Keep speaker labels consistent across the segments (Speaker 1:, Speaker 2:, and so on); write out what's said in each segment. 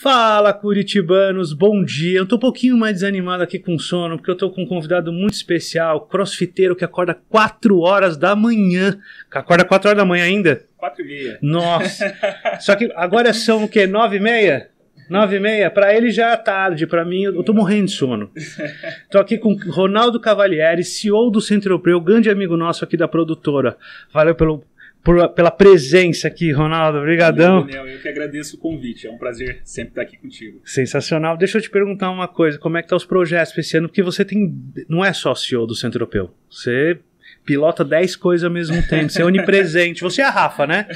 Speaker 1: Fala Curitibanos, bom dia. Eu tô um pouquinho mais desanimado aqui com sono, porque eu tô com um convidado muito especial, crossfiteiro que acorda 4 horas da manhã. Acorda 4 horas da manhã ainda?
Speaker 2: 4 e meia.
Speaker 1: Nossa. Só que agora são o quê? 9 e meia? 9 e meia? Pra ele já é tarde, pra mim eu tô morrendo de sono. Tô aqui com Ronaldo Cavalieri, CEO do Centro Europeu, grande amigo nosso aqui da produtora. Valeu pelo por, pela presença aqui, Ronaldo. Obrigadão.
Speaker 2: Daniel, eu que agradeço o convite. É um prazer sempre estar aqui contigo.
Speaker 1: Sensacional. Deixa eu te perguntar uma coisa. Como é que tá os projetos esse ano? Porque você tem... Não é só CEO do Centro Europeu. Você pilota 10 coisas ao mesmo tempo. Você é onipresente. Você é a Rafa, né?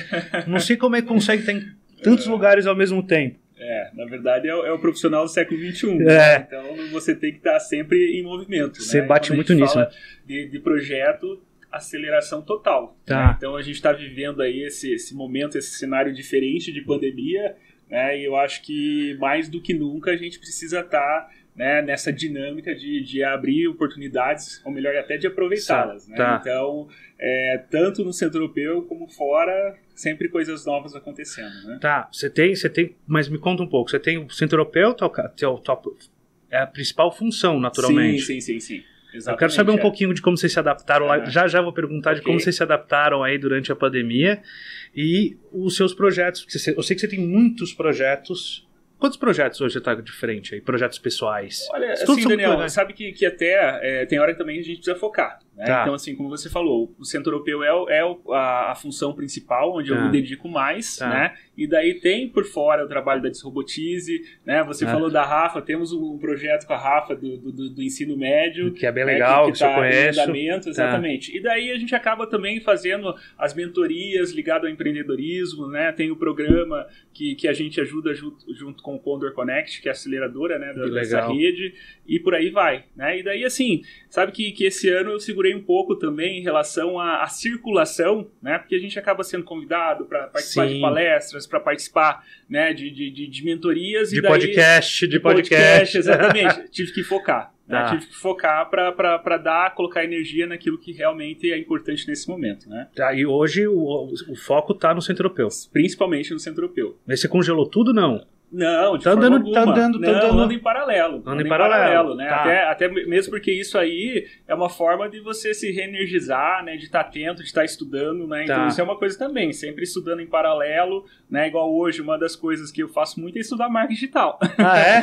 Speaker 1: Não sei como é que consegue estar em tantos lugares ao mesmo tempo.
Speaker 2: É, na verdade é o, é o profissional do século XXI. É. Né? Então você tem que estar sempre em movimento.
Speaker 1: Você
Speaker 2: né?
Speaker 1: bate muito nisso. Né?
Speaker 2: De, de projeto, aceleração total.
Speaker 1: Tá.
Speaker 2: Né? Então a gente está vivendo aí esse, esse momento, esse cenário diferente de pandemia, né? E eu acho que mais do que nunca a gente precisa estar tá, né, nessa dinâmica de, de abrir oportunidades, ou melhor, até de aproveitá-las. Né?
Speaker 1: Tá.
Speaker 2: Então, é, tanto no centro europeu como fora, sempre coisas novas acontecendo. Né?
Speaker 1: Tá, você tem, você tem, mas me conta um pouco. Você tem o centro europeu, teu, teu, é a principal função, naturalmente.
Speaker 2: Sim, sim, sim, sim.
Speaker 1: Exatamente, eu quero saber um é. pouquinho de como vocês se adaptaram lá. Já já vou perguntar okay. de como vocês se adaptaram aí durante a pandemia e os seus projetos. Eu sei que você tem muitos projetos. Quantos projetos hoje está de frente aí? Projetos pessoais?
Speaker 2: Olha, assim, Daniel, sabe que, que até é, tem hora que também a gente precisa focar. Né?
Speaker 1: Tá.
Speaker 2: Então, assim, como você falou, o centro europeu é, é a, a, função principal, onde tá. eu me dedico mais,
Speaker 1: tá.
Speaker 2: né? E daí tem por fora o trabalho da Desrobotize, né? Você
Speaker 1: tá.
Speaker 2: falou da Rafa, temos um projeto com a Rafa do, do, do ensino médio.
Speaker 1: Que é bem legal,
Speaker 2: né?
Speaker 1: que, que, que eu conheço.
Speaker 2: Andamento, exatamente. E daí a gente acaba também fazendo as mentorias ligadas ao empreendedorismo, né? Tem o programa que, que a gente ajuda junto, junto com o Condor Connect, que é a aceleradora né, da, dessa rede, e por aí vai, né? E daí, assim, sabe que, que esse ano eu segurei um pouco também em relação à, à circulação, né? Porque a gente acaba sendo convidado para participar
Speaker 1: Sim.
Speaker 2: de palestras, para participar né, de, de, de, de mentorias.
Speaker 1: De
Speaker 2: e daí,
Speaker 1: podcast, de,
Speaker 2: de
Speaker 1: podcast.
Speaker 2: podcast. Exatamente. Tive que focar. Né?
Speaker 1: Tá.
Speaker 2: Tive que focar para dar, colocar energia naquilo que realmente é importante nesse momento. Né?
Speaker 1: Tá, e hoje o, o foco está no centro europeu.
Speaker 2: Principalmente no centro europeu.
Speaker 1: Mas você congelou tudo não?
Speaker 2: Não, de
Speaker 1: tá
Speaker 2: forma
Speaker 1: andando,
Speaker 2: alguma.
Speaker 1: Tá andando, tá
Speaker 2: não,
Speaker 1: andando.
Speaker 2: anda em paralelo.
Speaker 1: Anda
Speaker 2: anda
Speaker 1: em paralelo,
Speaker 2: né?
Speaker 1: tá.
Speaker 2: Até, até mesmo porque isso aí é uma forma de você se reenergizar, né? De estar atento, de estar estudando, né? Então
Speaker 1: Tá.
Speaker 2: isso é uma coisa também, sempre estudando em paralelo, né? Igual hoje, uma das coisas que eu faço muito é estudar marketing digital.
Speaker 1: Ah, é?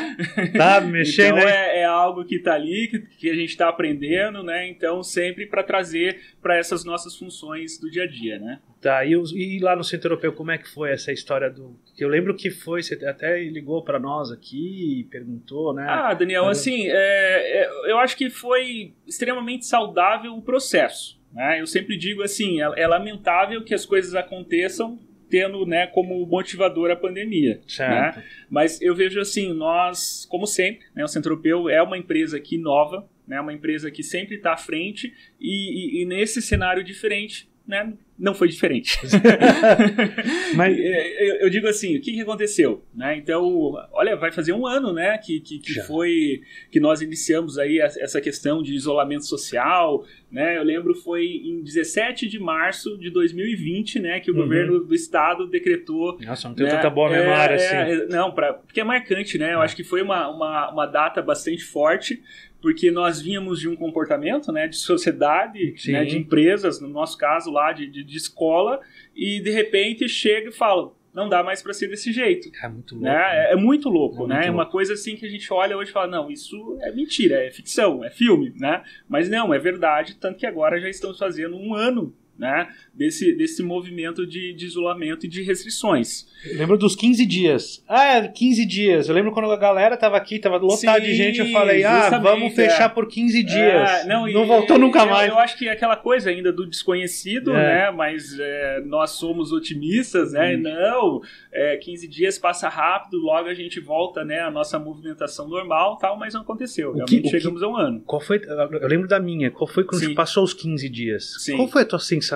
Speaker 1: Tá mexendo
Speaker 2: então
Speaker 1: aí?
Speaker 2: é, é algo que está ali, que, que a gente está aprendendo, né? Então sempre para trazer para essas nossas funções do dia a dia, né?
Speaker 1: Tá, e, e lá no centro europeu, como é que foi essa história do. Eu lembro que foi, você até ligou para nós aqui e perguntou, né?
Speaker 2: Ah, Daniel,
Speaker 1: Mas-
Speaker 2: assim, é, é, eu acho que foi extremamente saudável o processo. Né? Eu sempre digo assim, é, é lamentável que as coisas aconteçam tendo né, como motivador a pandemia.
Speaker 1: certo.
Speaker 2: né? Mas eu vejo assim, nós, como sempre, né, o Centro Europeu é uma empresa aqui nova, né, uma empresa que sempre está à frente e, e- e nesse cenário diferente, né, não foi diferente.
Speaker 1: Mas-
Speaker 2: É, eu, eu digo assim, o que, que aconteceu? Né? Então, olha, vai fazer um ano, né, que, que, que foi que nós iniciamos aí essa questão de isolamento social, né? Eu lembro foi em 17 de março de 2020, né, que o
Speaker 1: Uhum.
Speaker 2: governo do estado decretou
Speaker 1: Nossa, não tenho
Speaker 2: né?
Speaker 1: tanta boa
Speaker 2: É,
Speaker 1: memória
Speaker 2: é,
Speaker 1: assim.
Speaker 2: é, não, pra, porque é marcante, né? Eu
Speaker 1: É.
Speaker 2: acho que foi uma, uma, uma data bastante forte, porque nós vínhamos de um comportamento né, de sociedade, né, de empresas, no nosso caso lá, de, de, de escola, e de repente chega e fala, não dá mais para ser desse jeito.
Speaker 1: É muito louco.
Speaker 2: Né?
Speaker 1: né?
Speaker 2: É, é muito louco,
Speaker 1: É muito
Speaker 2: né? É uma
Speaker 1: louco.
Speaker 2: coisa assim que a gente olha hoje e fala, não, isso é mentira, é ficção, é filme, né? Mas não, é verdade, tanto que agora já estamos fazendo um ano, né? Desse, desse movimento de, de isolamento e de restrições.
Speaker 1: Eu lembro dos 15 dias. Ah, é, 15 dias. Eu lembro quando a galera tava aqui, tava lotado de
Speaker 2: Sim,
Speaker 1: gente, eu falei, ah, vamos fechar
Speaker 2: é.
Speaker 1: por 15 dias.
Speaker 2: É, não, e-
Speaker 1: voltou nunca
Speaker 2: eu-
Speaker 1: mais.
Speaker 2: Eu acho que é aquela coisa ainda do desconhecido,
Speaker 1: É.
Speaker 2: né? Mas é, nós somos otimistas, né?
Speaker 1: Hum.
Speaker 2: Não, é, 15 dias passa rápido, logo a gente volta, né? A nossa movimentação normal, tal, mas não aconteceu. Realmente
Speaker 1: que- o que-
Speaker 2: chegamos a um ano.
Speaker 1: Qual foi? Eu lembro da minha. Qual foi quando passou os 15 dias?
Speaker 2: Sim.
Speaker 1: Qual foi a tua sensação?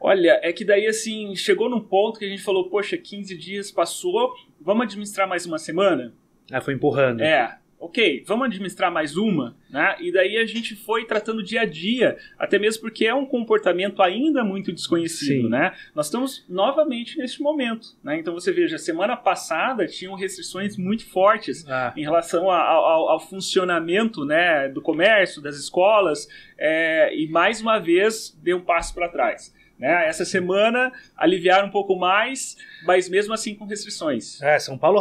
Speaker 2: Olha, é que daí assim, chegou num ponto que a gente falou, poxa, 15 dias passou, vamos administrar mais uma semana?
Speaker 1: Ah, foi empurrando.
Speaker 2: É. ok, vamos administrar mais uma, né? E daí a gente foi tratando dia a dia, até mesmo porque é um comportamento ainda muito desconhecido,
Speaker 1: Sim.
Speaker 2: né? Nós estamos novamente neste momento, né? Então você veja, semana passada tinham restrições muito fortes
Speaker 1: Ah,
Speaker 2: em relação a- ao, ao funcionamento, né, do comércio, das escolas, é, e mais uma vez deu um passo para trás. Né? Essa semana aliviaram um pouco mais, mas mesmo assim com restrições.
Speaker 1: é, São Paulo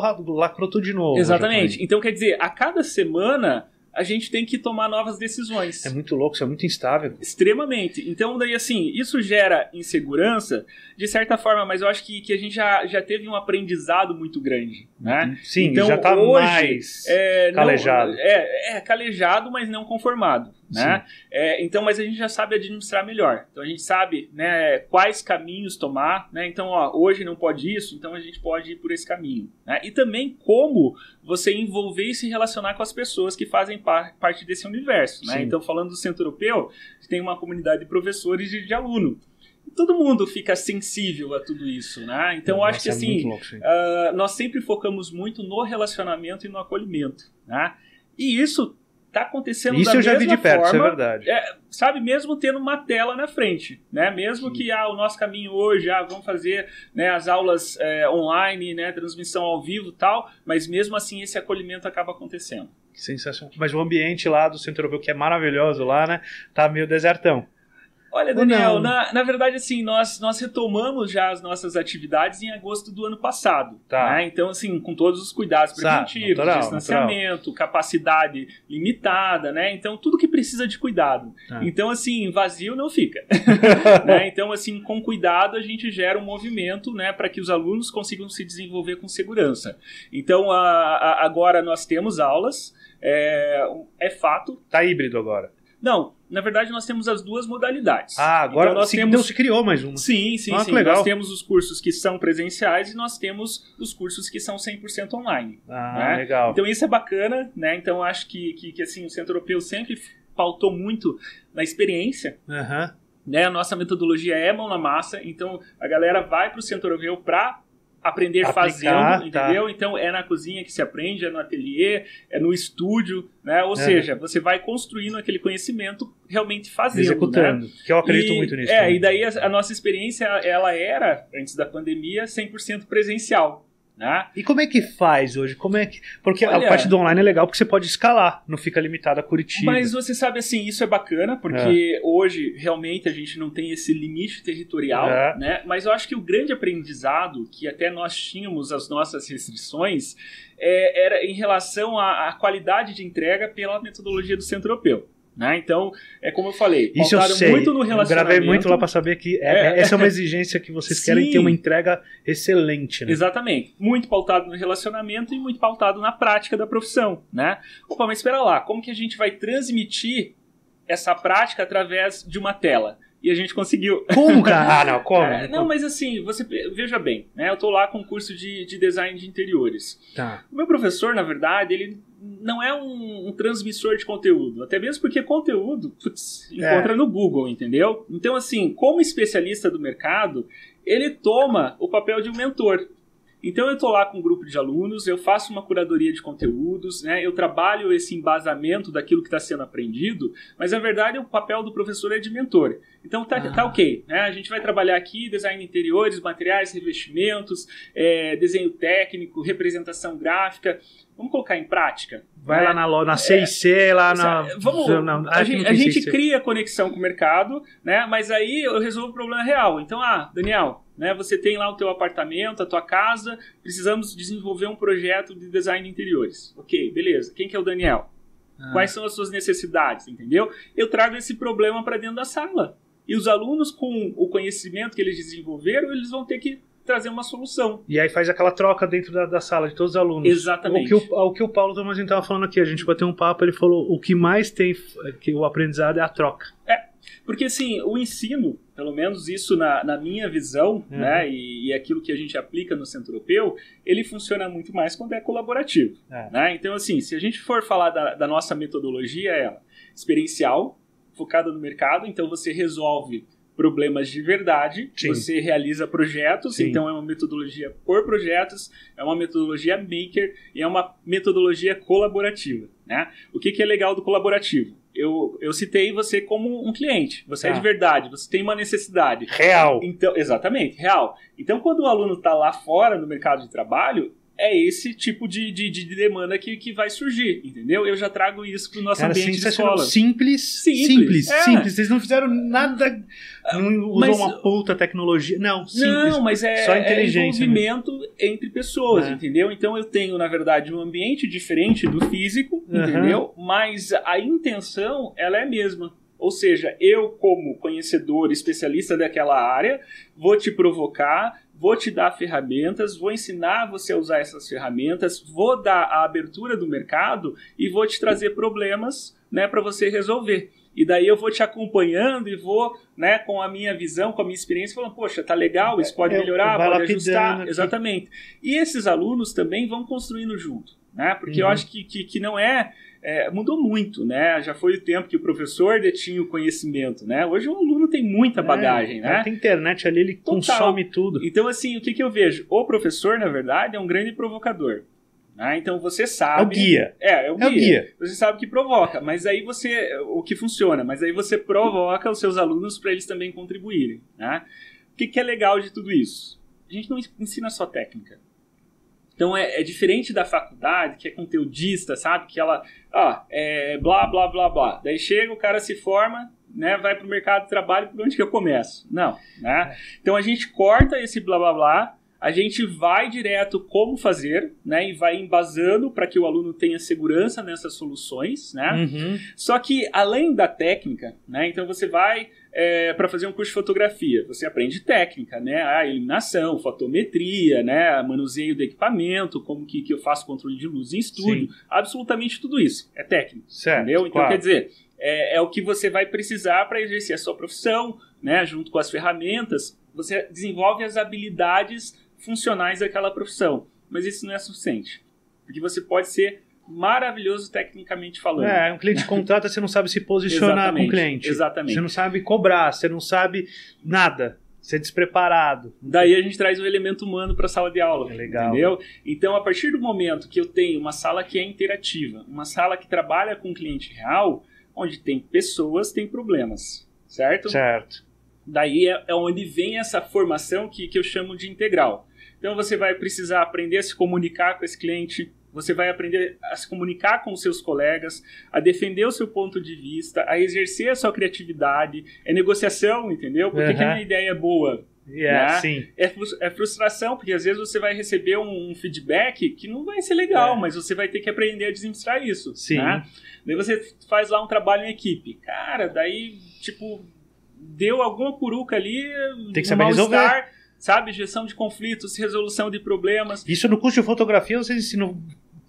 Speaker 1: tudo de novo.
Speaker 2: Exatamente.
Speaker 1: já também.
Speaker 2: Então, quer dizer, a cada semana a gente tem que tomar novas decisões.
Speaker 1: É muito louco, isso é muito instável.
Speaker 2: Extremamente. Então, daí, assim, isso gera insegurança, de certa forma, mas eu acho que, que a gente já, já teve um aprendizado muito grande, né?
Speaker 1: Sim,
Speaker 2: Então,
Speaker 1: já tá
Speaker 2: hoje,
Speaker 1: mais.
Speaker 2: É, não-
Speaker 1: Calejado.
Speaker 2: é, é, calejado, mas não conformado. Né? É, então, mas a gente já sabe administrar melhor. Então a gente sabe né, quais caminhos tomar. Né? Então, ó, hoje não pode isso, então a gente pode ir por esse caminho. Né? E também como você envolver e se relacionar com as pessoas que fazem par- parte desse universo. Né?
Speaker 1: Sim.
Speaker 2: Então, falando do Centro Europeu, tem uma comunidade de professores e de aluno. Todo mundo fica sensível a tudo isso. Né? Então, eu acho que
Speaker 1: é
Speaker 2: assim,
Speaker 1: louco.
Speaker 2: Uh, nós sempre focamos muito no relacionamento e no acolhimento, né? E isso tá acontecendo
Speaker 1: Isso eu já vi de perto, isso é
Speaker 2: forma,
Speaker 1: verdade.
Speaker 2: é, sabe, mesmo tendo uma tela na frente, né? Mesmo que ah, o nosso caminho hoje, ah, vamos fazer né, as aulas é, online, né, transmissão ao vivo e tal, mas mesmo assim esse acolhimento acaba acontecendo.
Speaker 1: Sensacional. Mas o ambiente lá do Centro Europeu, que é maravilhoso lá, né? Tá meio desertão.
Speaker 2: Olha, Daniel, na, na verdade, assim, nós, nós retomamos já as nossas atividades em agosto do ano passado.
Speaker 1: Tá.
Speaker 2: né? Então, assim, com todos os cuidados preventivos,
Speaker 1: natural,
Speaker 2: distanciamento, capacidade limitada, né? Então, tudo que precisa de cuidado.
Speaker 1: Tá.
Speaker 2: Então, assim, vazio não fica. né? Então, assim, com cuidado a gente gera um movimento, né, para que os alunos consigam se desenvolver com segurança. Então, a, a- agora nós temos aulas, é, é fato.
Speaker 1: Tá híbrido agora.
Speaker 2: Não, na verdade nós temos as duas modalidades.
Speaker 1: Ah, agora
Speaker 2: Então, nós
Speaker 1: se,
Speaker 2: temos
Speaker 1: se criou mais uma.
Speaker 2: Sim, sim,
Speaker 1: Ah,
Speaker 2: sim.
Speaker 1: legal.
Speaker 2: Nós temos os cursos que são presenciais e nós temos os cursos que são 100% online.
Speaker 1: Ah,
Speaker 2: né?
Speaker 1: legal.
Speaker 2: Então isso é bacana, né? Então acho que, que, que, assim, o Centro Europeu sempre pautou muito na experiência,
Speaker 1: Aham.
Speaker 2: né? A nossa metodologia é mão na massa, então a galera vai para o Centro Europeu para aprender
Speaker 1: Aplicar,
Speaker 2: fazendo,
Speaker 1: tá.
Speaker 2: entendeu? Então é na cozinha que se aprende, é no ateliê, é no estúdio, né? Ou
Speaker 1: É.
Speaker 2: seja, você vai construindo aquele conhecimento realmente fazendo, né?
Speaker 1: Executando. Que eu acredito
Speaker 2: E-
Speaker 1: muito nisso.
Speaker 2: É,
Speaker 1: também.
Speaker 2: e daí a, a nossa experiência, ela era, antes da pandemia, 100% presencial, né?
Speaker 1: E como é que faz hoje? Como é que. Porque
Speaker 2: Olha-
Speaker 1: a parte do online é legal porque você pode escalar, não fica limitado a Curitiba.
Speaker 2: Mas você sabe assim, isso é bacana, porque hoje realmente a gente não tem esse limite territorial,
Speaker 1: É.
Speaker 2: né? Mas eu acho que o grande aprendizado, que até nós tínhamos as nossas restrições, é, era em relação à, à qualidade de entrega pela metodologia do Centro Europeu. Né? Então, é como eu falei,
Speaker 1: Isso eu sei.
Speaker 2: muito no
Speaker 1: eu
Speaker 2: relacionamento.
Speaker 1: gravei muito lá pra saber que é-
Speaker 2: É.
Speaker 1: essa é uma exigência que vocês querem
Speaker 2: Sim.
Speaker 1: ter uma entrega excelente, né?
Speaker 2: Exatamente. Muito pautado no relacionamento e muito pautado na prática da profissão, né? Opa, mas espera lá, como que a gente vai transmitir essa prática através de uma tela? E a gente conseguiu.
Speaker 1: Como, cara? Ah, não, como?
Speaker 2: É, não, mas assim, você veja bem, né? Eu tô lá com um curso de, de design de interiores.
Speaker 1: Tá.
Speaker 2: O meu professor, na verdade, ele não é um, um transmissor de conteúdo. Até mesmo porque conteúdo, putz,
Speaker 1: É.
Speaker 2: encontra no Google, entendeu? Então, assim, como especialista do mercado, ele toma o papel de um mentor. Então eu estou lá com um grupo de alunos, eu faço uma curadoria de conteúdos, né, eu trabalho esse embasamento daquilo que está sendo aprendido, mas na verdade o papel do professor é de mentor. Então tá,
Speaker 1: Ah.
Speaker 2: tá ok, né, a gente vai trabalhar aqui design de interiores, materiais, revestimentos, é, desenho técnico, representação gráfica. Vamos colocar em prática?
Speaker 1: Vai
Speaker 2: né?
Speaker 1: lá na loja, na C&C, lá na...
Speaker 2: Vamos,
Speaker 1: não,
Speaker 2: a,
Speaker 1: ah,
Speaker 2: gente, a gente cria conexão com o mercado, né? Mas aí eu resolvo o problema real. Então, ah, Daniel, né? Você tem lá o teu apartamento, a tua casa, precisamos desenvolver um projeto de design de interiores. Ok, beleza. Quem que é o Daniel?
Speaker 1: Ah.
Speaker 2: Quais são as suas necessidades, entendeu? Eu trago esse problema para dentro da sala. E os alunos, com o conhecimento que eles desenvolveram, eles vão ter que trazer uma solução.
Speaker 1: E aí faz aquela troca dentro da, da sala de todos os alunos.
Speaker 2: Exatamente.
Speaker 1: O que o, o, que o Paulo Tomazinho estava falando aqui, a gente bateu um papo, ele falou o que mais tem, que o aprendizado é a troca.
Speaker 2: Porque, assim, o ensino, pelo menos isso na, na minha visão,
Speaker 1: Uhum.
Speaker 2: né, e, e aquilo que a gente aplica no Centro Europeu, ele funciona muito mais quando é colaborativo.
Speaker 1: É.
Speaker 2: Né? Então, assim, se a gente for falar da, da nossa metodologia, é experiencial, focada no mercado, então você resolve problemas de verdade.
Speaker 1: Sim.
Speaker 2: Você realiza projetos,
Speaker 1: Sim.
Speaker 2: então é uma metodologia por projetos, é uma metodologia maker e é uma metodologia colaborativa. Né? O que, que é legal do colaborativo? Eu, eu citei você como um cliente. Você é
Speaker 1: Tá.
Speaker 2: de verdade, você tem uma necessidade.
Speaker 1: Real.
Speaker 2: Então, exatamente, real. Então, quando o aluno está lá fora no mercado de trabalho, é esse tipo de, de, de demanda que, que vai surgir, entendeu? Eu já trago isso para o nosso
Speaker 1: Cara,
Speaker 2: ambiente de escola.
Speaker 1: Simples,
Speaker 2: Simples,
Speaker 1: simples,
Speaker 2: é.
Speaker 1: simples. Vocês não fizeram nada, não usam
Speaker 2: mas-
Speaker 1: uma puta tecnologia. Não, simples.
Speaker 2: Não, mas é,
Speaker 1: Só
Speaker 2: é
Speaker 1: inteligência,
Speaker 2: envolvimento entre pessoas,
Speaker 1: É.
Speaker 2: entendeu? Então eu tenho, na verdade, um ambiente diferente do físico,
Speaker 1: Uhum.
Speaker 2: entendeu? Mas a intenção, ela é a mesma. Ou seja, eu, como conhecedor, especialista daquela área, vou te provocar, vou te dar ferramentas, vou ensinar você a usar essas ferramentas, vou dar a abertura do mercado e vou te trazer problemas né, para você resolver. E daí eu vou te acompanhando e vou, né, com a minha visão, com a minha experiência, falando, poxa, tá legal, isso pode
Speaker 1: Eu-
Speaker 2: melhorar,
Speaker 1: vai
Speaker 2: pode
Speaker 1: lapidando
Speaker 2: ajustar.
Speaker 1: aqui.
Speaker 2: Exatamente. E esses alunos também vão construindo junto, né? Porque eu
Speaker 1: Uhum.
Speaker 2: acho que, que, que não é, é, Mudou muito, né? Já foi o tempo que o professor detinha o conhecimento, né? Hoje o aluno tem muita bagagem,
Speaker 1: É,
Speaker 2: né?
Speaker 1: Tem internet ali, ele
Speaker 2: Total.
Speaker 1: consome tudo.
Speaker 2: Então, assim, o que, que eu vejo? O professor, na verdade, é um grande provocador. Né? Então você
Speaker 1: É o
Speaker 2: sabe.
Speaker 1: guia.
Speaker 2: É, é o
Speaker 1: É o
Speaker 2: guia.
Speaker 1: guia.
Speaker 2: Você sabe que provoca, mas aí você. O que funciona, mas aí você provoca os seus alunos para eles também contribuírem. Né? O que, que é legal de tudo isso? A gente não ensina só técnica. Então é, é diferente da faculdade, que é conteudista, sabe? Que ela, ó, é blá, blá, blá, blá. Daí chega, o cara se forma, né? Vai pro mercado de trabalho, por onde que eu começo? Não, né? Então a gente corta esse blá, blá, blá, a gente vai direto como fazer, né? E vai embasando para que o aluno tenha segurança nessas soluções, né?
Speaker 1: Uhum.
Speaker 2: Só que além da técnica, né? Então você vai para fazer um curso de fotografia, você aprende técnica, né? A iluminação, fotometria, né? Manuseio do equipamento, como que, que eu faço controle de luz em estúdio, absolutamente tudo isso é técnico,
Speaker 1: Certo.
Speaker 2: entendeu? Então
Speaker 1: claro.
Speaker 2: quer dizer é, é o que você vai precisar para exercer a sua profissão, né? Junto com as ferramentas, você desenvolve as habilidades funcionais daquela profissão, mas isso não é suficiente, porque você pode ser maravilhoso tecnicamente falando.
Speaker 1: É, um cliente contrata, você não sabe se posicionar com o cliente.
Speaker 2: exatamente.
Speaker 1: Você não sabe cobrar, você não sabe nada. Você é despreparado.
Speaker 2: Daí a gente traz o elemento humano para a sala de aula.
Speaker 1: É legal.
Speaker 2: Entendeu? Então, a partir do momento que eu tenho uma sala que é interativa, uma sala que trabalha com o cliente real, onde tem pessoas, tem problemas. Certo?
Speaker 1: Certo.
Speaker 2: Daí é, é onde vem essa formação que, que eu chamo de integral. Então você vai precisar aprender a se comunicar com esse cliente, você vai aprender a se comunicar com os seus colegas, a defender o seu ponto de vista, a exercer a sua criatividade, é negociação, entendeu? Por que, que a
Speaker 1: Uhum.
Speaker 2: minha ideia é boa?
Speaker 1: Yeah,
Speaker 2: Né?
Speaker 1: sim.
Speaker 2: É, é frustração, porque às vezes você vai receber um, um feedback que não vai ser legal,
Speaker 1: É.
Speaker 2: mas você vai ter que aprender a administrar isso.
Speaker 1: Sim.
Speaker 2: Né? Daí você faz lá um trabalho em equipe. Cara, daí, tipo, deu alguma curuca ali,
Speaker 1: Tem que
Speaker 2: um
Speaker 1: saber
Speaker 2: mal-estar, sabe? Gestão de conflitos, resolução de problemas.
Speaker 1: Isso no curso de fotografia vocês ensinam.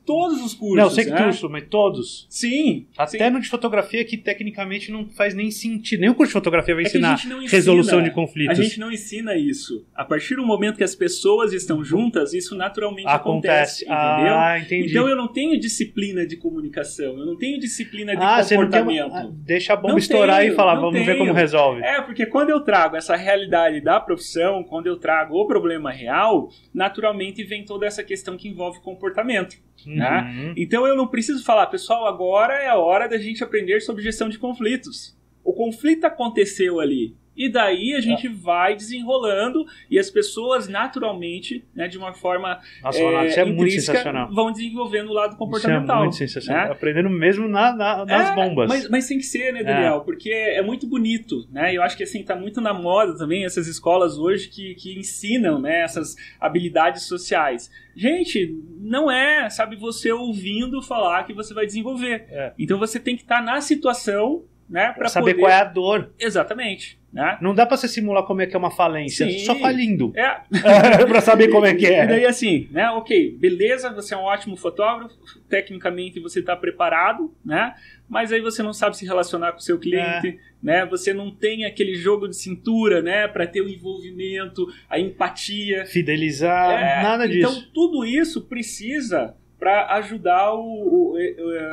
Speaker 2: Todos os cursos.
Speaker 1: não, sei que
Speaker 2: né?
Speaker 1: curso, mas todos.
Speaker 2: Sim.
Speaker 1: Até
Speaker 2: sim.
Speaker 1: no de fotografia que tecnicamente não faz nem sentido. Nem o curso de fotografia vai
Speaker 2: É a
Speaker 1: ensinar
Speaker 2: ensina.
Speaker 1: resolução de
Speaker 2: A
Speaker 1: conflitos.
Speaker 2: gente não ensina isso. A partir do momento que as pessoas estão juntas, isso naturalmente
Speaker 1: Acontece.
Speaker 2: acontece. entendeu?
Speaker 1: Ah, entendi.
Speaker 2: Então eu não tenho disciplina de comunicação, eu não tenho disciplina de
Speaker 1: ah,
Speaker 2: comportamento.
Speaker 1: uma... ah, Deixa a bomba
Speaker 2: Não
Speaker 1: estourar
Speaker 2: tenho,
Speaker 1: e falar, vamos ver
Speaker 2: tenho.
Speaker 1: como resolve.
Speaker 2: É, porque quando eu trago essa realidade da profissão, quando eu trago o problema real, naturalmente vem toda essa questão que envolve comportamento. Né? Então eu não preciso falar, pessoal, agora é a hora da gente aprender sobre gestão de conflitos. O conflito aconteceu ali. E daí a gente vai desenrolando e as pessoas naturalmente, né, de uma forma
Speaker 1: Nossa, Ronaldo, isso é muito sensacional.
Speaker 2: vão desenvolvendo o lado
Speaker 1: Isso é
Speaker 2: comportamental.
Speaker 1: muito sensacional.
Speaker 2: né?
Speaker 1: Aprendendo mesmo na, na- nas
Speaker 2: É,
Speaker 1: bombas.
Speaker 2: Mas, mas tem que ser, né, Daniel? Porque é muito bonito, né? Eu acho que assim, tá muito na moda também essas escolas hoje que, que ensinam, né, essas habilidades sociais. Gente, não é, sabe, você ouvindo falar que você vai desenvolver.
Speaker 1: É.
Speaker 2: Então você tem que estar na situação, né, para
Speaker 1: saber
Speaker 2: poder...
Speaker 1: qual é a dor.
Speaker 2: Exatamente, né?
Speaker 1: Não dá pra você simular como é que é uma falência.
Speaker 2: Sim.
Speaker 1: Só falindo.
Speaker 2: É,
Speaker 1: pra saber como é que
Speaker 2: E
Speaker 1: é.
Speaker 2: daí assim, né? Ok, beleza, você é um ótimo fotógrafo, tecnicamente você está preparado, né? Mas aí você não sabe se relacionar com o seu cliente,
Speaker 1: É.
Speaker 2: né? Você não tem aquele jogo de cintura, né? Para ter o envolvimento, a empatia.
Speaker 1: Fidelizar,
Speaker 2: É,
Speaker 1: nada
Speaker 2: Então
Speaker 1: disso.
Speaker 2: tudo isso precisa para ajudar o, o,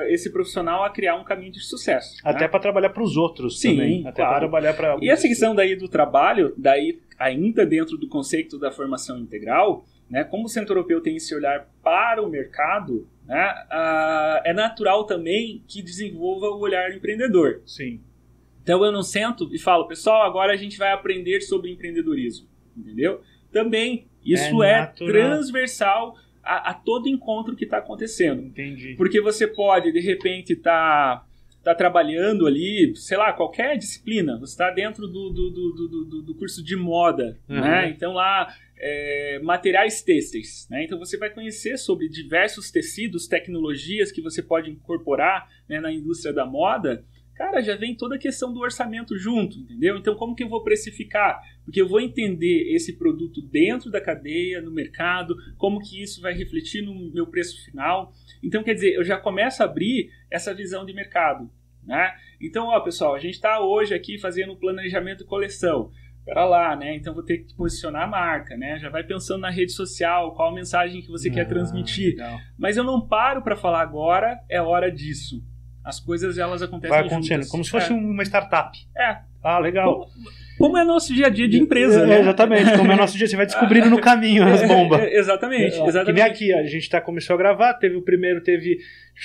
Speaker 2: esse profissional a criar um caminho de sucesso.
Speaker 1: Até
Speaker 2: né?
Speaker 1: para trabalhar para os outros
Speaker 2: Sim,
Speaker 1: também. Até
Speaker 2: claro.
Speaker 1: para trabalhar para.
Speaker 2: E essa questão daí do trabalho, daí ainda dentro do conceito da formação integral, né, como o Centro Europeu tem esse olhar para o mercado, né, é natural também que desenvolva o olhar empreendedor.
Speaker 1: Sim.
Speaker 2: Então eu não sento e falo, pessoal, agora a gente vai aprender sobre empreendedorismo, entendeu? Também isso é, é transversal a, a, todo encontro que está acontecendo.
Speaker 1: Entendi.
Speaker 2: Porque você pode, de repente, estar tá, tá trabalhando ali, sei lá, qualquer disciplina. Você está dentro do, do, do, do, do, curso de moda, uhum. né? Então lá, é, materiais têxteis. Né? Então você vai conhecer sobre diversos tecidos, tecnologias que você pode incorporar né, na indústria da moda cara, já vem toda a questão do orçamento junto, entendeu? Então, como que eu vou precificar? Porque eu vou entender esse produto dentro da cadeia, no mercado, como que isso vai refletir no meu preço final. Então, quer dizer, eu já começo a abrir essa visão de mercado, né? Então, ó, pessoal, a gente está hoje aqui fazendo o planejamento de coleção. Pera lá, né? Então vou ter que posicionar a marca, né? Já vai pensando na rede social, qual a mensagem que você ah, quer transmitir. Legal. Mas eu não paro para falar agora, é hora disso as coisas elas acontecem
Speaker 1: Vai acontecendo,
Speaker 2: juntas.
Speaker 1: como se fosse é. uma startup.
Speaker 2: É.
Speaker 1: Ah, legal.
Speaker 2: Como, como, é nosso dia a dia de empresa,
Speaker 1: é,
Speaker 2: né?
Speaker 1: Exatamente, como é nosso dia, você vai descobrindo no caminho as bombas.
Speaker 2: É, exatamente, exatamente.
Speaker 1: Que nem aqui, a gente tá, começou a gravar, teve o primeiro, teve,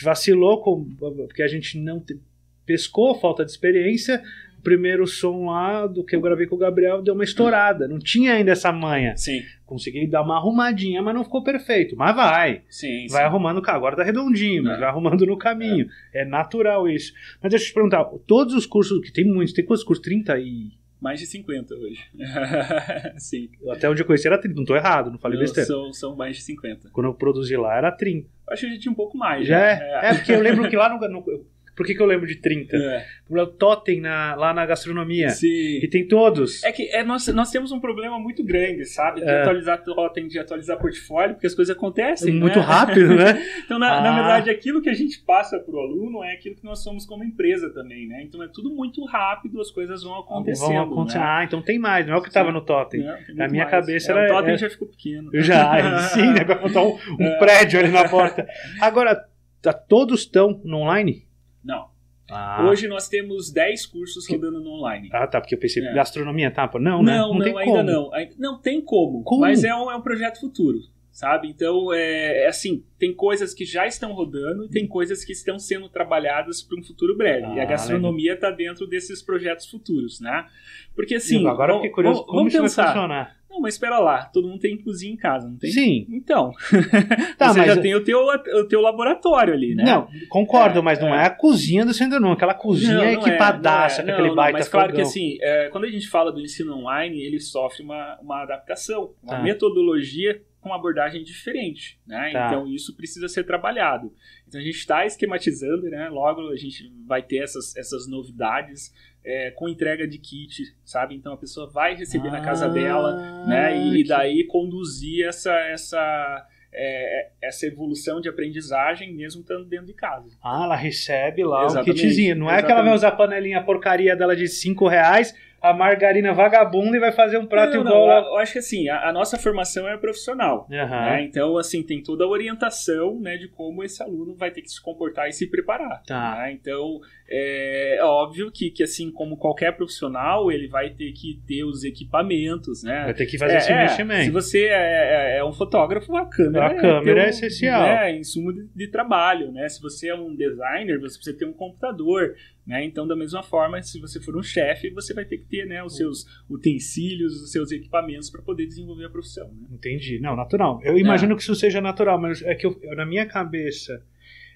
Speaker 1: vacilou, com, porque a gente não te, pescou, falta de experiência, o primeiro som lá do que eu gravei com o Gabriel deu uma estourada. Não tinha ainda essa manha.
Speaker 2: Sim.
Speaker 1: Consegui dar uma arrumadinha, mas não ficou perfeito. Mas vai.
Speaker 2: Sim.
Speaker 1: Vai
Speaker 2: sim.
Speaker 1: arrumando. Agora tá redondinho, mas vai arrumando no caminho. É. é. natural isso. Mas deixa eu te perguntar: todos os cursos, que tem muitos, tem quantos cursos? 30 e.
Speaker 2: Mais de 50 hoje. Sim.
Speaker 1: Até onde eu conheci era 30, não tô errado, não falei não, besteira.
Speaker 2: São, são mais de 50.
Speaker 1: Quando eu produzi lá era 30.
Speaker 2: Acho que a gente tinha um pouco mais.
Speaker 1: Já né? é. é. porque eu lembro que lá no, no por que, que eu lembro de 30? É. O totem na, lá na gastronomia.
Speaker 2: Sim.
Speaker 1: E tem todos.
Speaker 2: É que é, nós, nós temos um problema muito grande, sabe? De é. atualizar totem, de atualizar portfólio, porque as coisas acontecem.
Speaker 1: Muito
Speaker 2: né?
Speaker 1: rápido, né?
Speaker 2: então, na, ah. na, verdade, aquilo que a gente passa para o aluno é aquilo que nós somos como empresa também, né? Então é tudo muito rápido, as coisas vão acontecendo. Vão acontecer.
Speaker 1: Né? Ah, então tem mais, não é o que estava no totem. na minha
Speaker 2: mais.
Speaker 1: cabeça
Speaker 2: é,
Speaker 1: era.
Speaker 2: O totem
Speaker 1: é...
Speaker 2: já ficou pequeno.
Speaker 1: Já, sim, né? Vai botar um, um é. prédio ali na porta. Agora, tá, todos estão no online?
Speaker 2: Não. Ah. Hoje nós temos 10 cursos rodando no online.
Speaker 1: Ah, tá, porque eu pensei, é. gastronomia, tá? Não,
Speaker 2: não,
Speaker 1: né?
Speaker 2: Não, não, não ainda não. Não tem como, como? mas é um, é um projeto futuro, sabe? Então, é, é, assim, tem coisas que já estão rodando e tem coisas que estão sendo trabalhadas para um futuro breve. Ah, e a gastronomia está dentro desses projetos futuros, né? Porque, assim...
Speaker 1: agora eu fiquei curioso, como
Speaker 2: vamos
Speaker 1: isso
Speaker 2: pensar.
Speaker 1: vai funcionar?
Speaker 2: Não, mas espera lá, todo mundo tem cozinha em casa, não tem?
Speaker 1: Sim.
Speaker 2: Então, tá, você já tem o teu, o teu laboratório ali, né?
Speaker 1: Não, concordo, é, mas não é. é. a cozinha do centro, não. Aquela cozinha não, não equipadaça, é, com aquele não, baita
Speaker 2: Mas claro que assim, é, quando a gente fala do ensino online, ele sofre uma, uma adaptação, uma tá. metodologia com uma abordagem diferente, né? Tá. Então isso precisa ser trabalhado. Então a gente está esquematizando, né? Logo a gente vai ter essas, essas novidades é, com entrega de kit, sabe? Então a pessoa vai receber ah, na casa dela, né? E, daí conduzir essa essa é, essa evolução de aprendizagem mesmo estando dentro de casa.
Speaker 1: Ah, ela recebe lá Exatamente. o kitzinho. Não é Exatamente. que ela vai usar a panelinha porcaria dela de 5 reais a margarina vagabunda e vai fazer um prato não, igual.
Speaker 2: Não, eu acho que assim, a, a nossa formação é profissional. Uhum. Né? Então, assim, tem toda a orientação né, de como esse aluno vai ter que se comportar e se preparar.
Speaker 1: Tá.
Speaker 2: Né? Então, é, é óbvio que, que, assim, como qualquer profissional, ele vai ter que ter os equipamentos, né?
Speaker 1: Vai ter que fazer
Speaker 2: é,
Speaker 1: esse
Speaker 2: é,
Speaker 1: investimento.
Speaker 2: Se você é, é, é, um fotógrafo, a câmera,
Speaker 1: a câmera é, essencial.
Speaker 2: É, insumo de, de trabalho, né? Se você é um designer, você precisa ter um computador. Né? Então, da mesma forma, se você for um chefe, você vai ter que ter né, os seus utensílios, os seus equipamentos para poder desenvolver a profissão. Né?
Speaker 1: Entendi. Não, natural. Eu imagino é. que isso seja natural, mas é que eu, na minha cabeça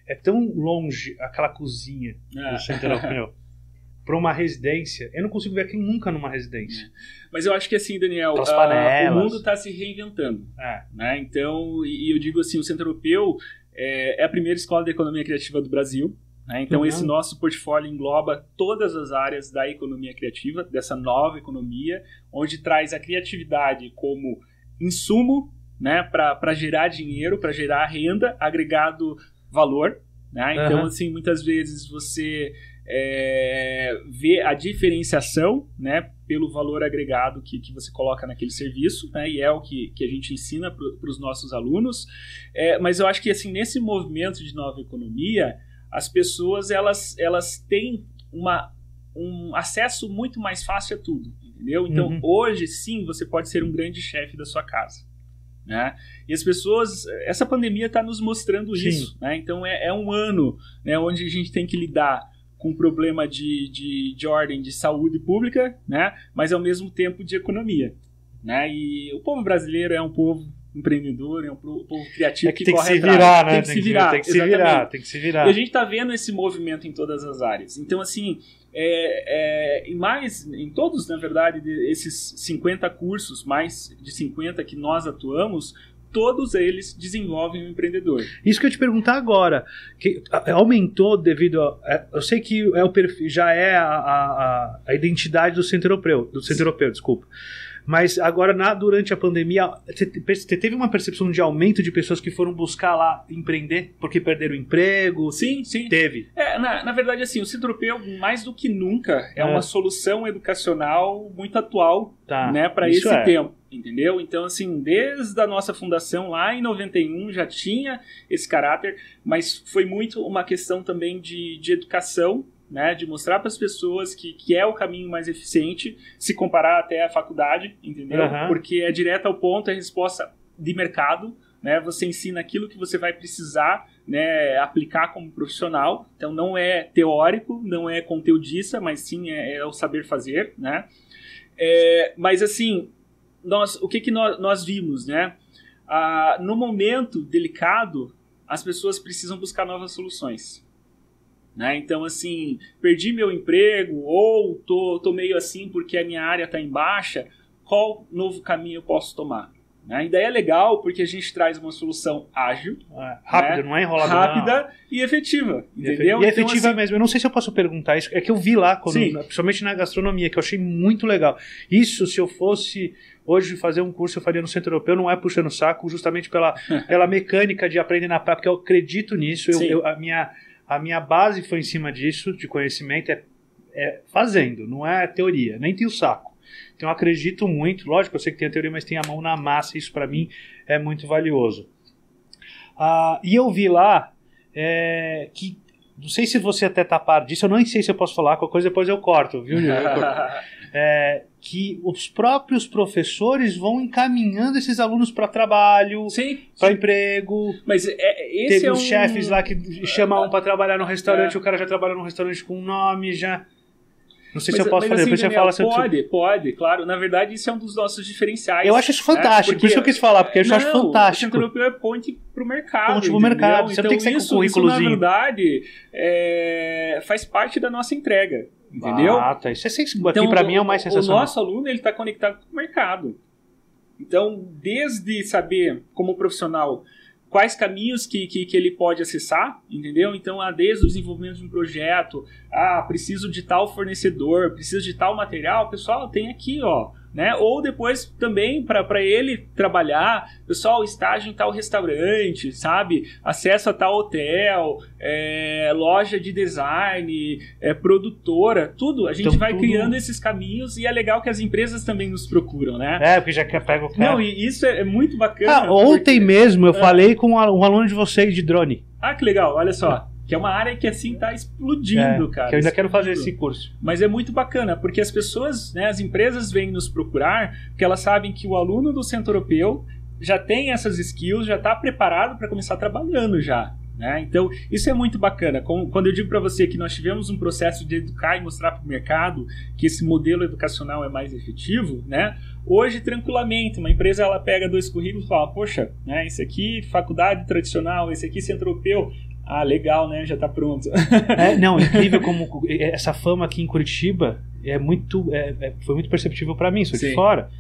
Speaker 1: é tão longe aquela cozinha é. do Centro Europeu para uma residência. Eu não consigo ver aqui nunca numa residência. É.
Speaker 2: Mas eu acho que assim, Daniel, uh, o mundo está se reinventando.
Speaker 1: É.
Speaker 2: Né? Então, e, e, eu digo assim, o Centro Europeu é, é a primeira escola de economia criativa do Brasil. Né? Então, uhum. esse nosso portfólio engloba todas as áreas da economia criativa, dessa nova economia, onde traz a criatividade como insumo né, para gerar dinheiro, para gerar renda, agregado valor. Né? Então, uhum. assim, muitas vezes você é, ver a diferenciação, né, pelo valor agregado que, que você coloca naquele serviço, né, e é o que, que a gente ensina para os nossos alunos. É, mas eu acho que assim nesse movimento de nova economia, as pessoas elas, elas têm uma, um acesso muito mais fácil a tudo, entendeu? Então uhum. hoje sim você pode ser um grande chefe da sua casa. Né? E as pessoas, essa pandemia está nos mostrando Sim. isso. Né? Então é, é, um ano né, onde a gente tem que lidar com um problema de, de, de ordem de saúde pública, né? mas ao mesmo tempo de economia. Né? E o povo brasileiro é um povo empreendedor, é um povo criativo
Speaker 1: é que, que tem que se virar, né?
Speaker 2: Tem que se virar,
Speaker 1: tem que se virar, tem que se virar.
Speaker 2: E a gente está vendo esse movimento em todas as áreas. Então, assim, é, é, em mais, em todos, na verdade, esses 50 cursos, mais de 50 que nós atuamos, todos eles desenvolvem o um empreendedor.
Speaker 1: Isso que eu te perguntar agora, que aumentou devido a, é, eu sei que é o perfil, já é a, a, a identidade do centro europeu, do centro europeu, desculpa. Mas agora, na, durante a pandemia, você teve uma percepção de aumento de pessoas que foram buscar lá empreender porque perderam o emprego?
Speaker 2: Sim, sim.
Speaker 1: Teve.
Speaker 2: É, na, na verdade, assim, o Centro Europeu, mais do que nunca, é, é. uma solução educacional muito atual tá. né, para esse é. tempo. Entendeu? Então, assim, desde a nossa fundação lá em 91 já tinha esse caráter, mas foi muito uma questão também de, de educação né, de mostrar para as pessoas que, que é o caminho mais eficiente, se comparar até a faculdade, entendeu? Uhum. Porque é direto ao ponto, é resposta de mercado, né? Você ensina aquilo que você vai precisar, né, aplicar como profissional. Então não é teórico, não é conteudista, mas sim é, é o saber fazer, né? É, mas assim, nós, o que que nós, nós vimos, né? Ah, no momento delicado, as pessoas precisam buscar novas soluções. Né? Então, assim, perdi meu emprego ou tô, tô meio assim porque a minha área está em baixa, qual novo caminho eu posso tomar? Né? A ideia é legal porque a gente traz uma solução ágil,
Speaker 1: é, rápida, né? não é enrolada,
Speaker 2: rápida não. e efetiva, entendeu?
Speaker 1: E efetiva então, assim, mesmo. Eu não sei se eu posso perguntar isso, é que eu vi lá, quando, principalmente na gastronomia, que eu achei muito legal. Isso, se eu fosse hoje fazer um curso, eu faria no Centro Europeu, não é puxando saco, justamente pela, pela mecânica de aprender na prática, porque eu acredito nisso. Eu, eu, a minha a minha base foi em cima disso, de conhecimento, é, é fazendo, não é teoria, nem tem o saco. Então eu acredito muito, lógico, eu sei que tem a teoria, mas tem a mão na massa, isso para mim é muito valioso. Ah, e eu vi lá é, que, não sei se você até tá par disso, eu não sei se eu posso falar, qualquer coisa depois eu corto, viu? é, que os próprios professores vão encaminhando esses alunos para trabalho, para emprego.
Speaker 2: Mas é, esse
Speaker 1: Teve
Speaker 2: é
Speaker 1: os um... chefes lá que chamam um para trabalhar no restaurante, é. o cara já trabalha num restaurante com um nome, já. Não sei mas, se eu posso fazer, assim, depois
Speaker 2: você fala Pode, pode, claro. Na verdade, isso é um dos nossos diferenciais.
Speaker 1: Eu acho isso fantástico, né? porque, por isso que eu quis falar, porque eu não, acho fantástico.
Speaker 2: O Centro é ponte pro mercado.
Speaker 1: Ponte pro mercado. Você então, não tem que sair
Speaker 2: isso,
Speaker 1: com um currículozinho.
Speaker 2: Isso, na verdade, é, faz parte da nossa entrega. Entendeu?
Speaker 1: Ah, tá. Isso é sensacional. Então, Aqui, para mim, é o mais sensacional.
Speaker 2: O nosso aluno ele está conectado com o mercado. Então, desde saber, como profissional, quais caminhos que, que, que, ele pode acessar, entendeu? Então, ah, desde o desenvolvimento de um projeto, ah, preciso de tal fornecedor, preciso de tal material, pessoal, tem aqui, ó, né? Ou depois também para ele trabalhar, pessoal, estágio em tal restaurante, sabe? Acesso a tal hotel, é, loja de design, é, produtora, tudo. A gente então, vai tudo... criando esses caminhos e é legal que as empresas também nos procuram, né?
Speaker 1: É, porque já quer pegar o cara.
Speaker 2: Não, e isso é, é muito bacana.
Speaker 1: Ah, ontem porque... mesmo eu ah. falei com um aluno de vocês de drone.
Speaker 2: Ah, que legal, olha só. Que é uma área que assim tá explodindo, é, cara.
Speaker 1: Que eu ainda
Speaker 2: explodindo.
Speaker 1: quero fazer esse curso.
Speaker 2: Mas é muito bacana, porque as pessoas, né, as empresas vêm nos procurar, porque elas sabem que o aluno do centro europeu já tem essas skills, já está preparado para começar trabalhando já. Né? Então, isso é muito bacana. Quando eu digo para você que nós tivemos um processo de educar e mostrar para o mercado que esse modelo educacional é mais efetivo, né? hoje, tranquilamente, uma empresa ela pega dois currículos e fala: Poxa, né, esse aqui, faculdade tradicional, esse aqui, centro europeu, ah, legal, né? Já tá pronto.
Speaker 1: É, não, incrível como essa fama aqui em Curitiba é muito, é, é, foi muito perceptível para mim, sou Sim. de fora.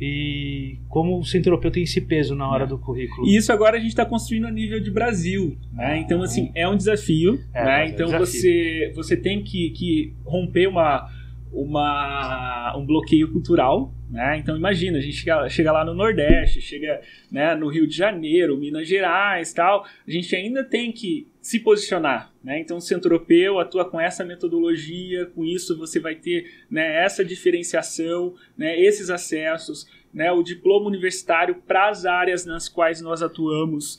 Speaker 1: E como o centro europeu tem esse peso na hora é. do currículo.
Speaker 2: E isso agora a gente está construindo a nível de Brasil. Né? Ah, então, assim, é um desafio. É, né? Então, desafio. Você, você tem que, que romper uma, uma, um bloqueio cultural Né? Então imagina, a gente chega, chega lá no Nordeste, chega né, no Rio de Janeiro, Minas Gerais tal, a gente ainda tem que se posicionar. Né? Então o Centro Europeu atua com essa metodologia, com isso você vai ter né, essa diferenciação, né, esses acessos, né, o diploma universitário para as áreas nas quais nós atuamos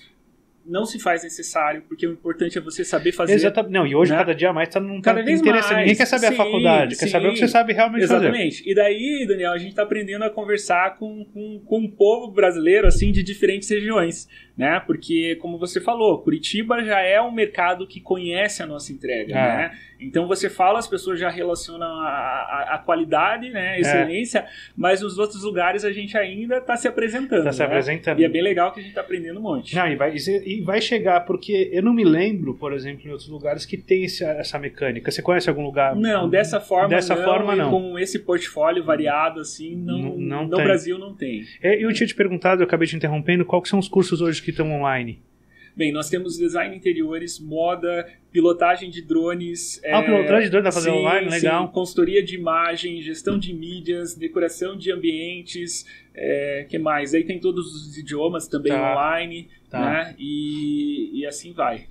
Speaker 2: não se faz necessário, porque o importante é você saber fazer.
Speaker 1: Exatamente. Não, e hoje, né? cada dia mais, tá, não cada tá vez interesse. Mais. Ninguém quer saber sim, a faculdade, sim. quer saber o que você sabe realmente
Speaker 2: Exatamente. fazer. Exatamente. E daí, Daniel, a gente está aprendendo a conversar com, com, com o povo brasileiro, assim, de diferentes regiões né? Porque, como você falou, Curitiba já é um mercado que conhece a nossa entrega, é. né? Então você fala, as pessoas já relacionam a, a, a qualidade, né? A é. excelência, é. mas nos outros lugares a gente ainda está se apresentando. Está
Speaker 1: se né? apresentando.
Speaker 2: E é bem legal que a gente está aprendendo um monte.
Speaker 1: Não, e vai, e vai chegar, porque eu não me lembro, por exemplo, em outros lugares que tem esse, essa mecânica. Você conhece algum lugar?
Speaker 2: Não, dessa forma
Speaker 1: dessa
Speaker 2: não.
Speaker 1: Forma, não.
Speaker 2: Com esse portfólio variado, assim, não, não, não no tem. Brasil não tem.
Speaker 1: É, eu tinha te perguntado, eu acabei te interrompendo, quais são os cursos hoje que estão online?
Speaker 2: Bem, nós temos design interiores, moda, pilotagem de drones.
Speaker 1: Ah, é, pilotagem de drones dá pra fazer sim, online? Legal.
Speaker 2: Sim, consultoria de imagem, gestão de mídias, decoração de ambientes, é, que mais? Aí tem todos os idiomas também tá. online, tá. né? E, e assim vai.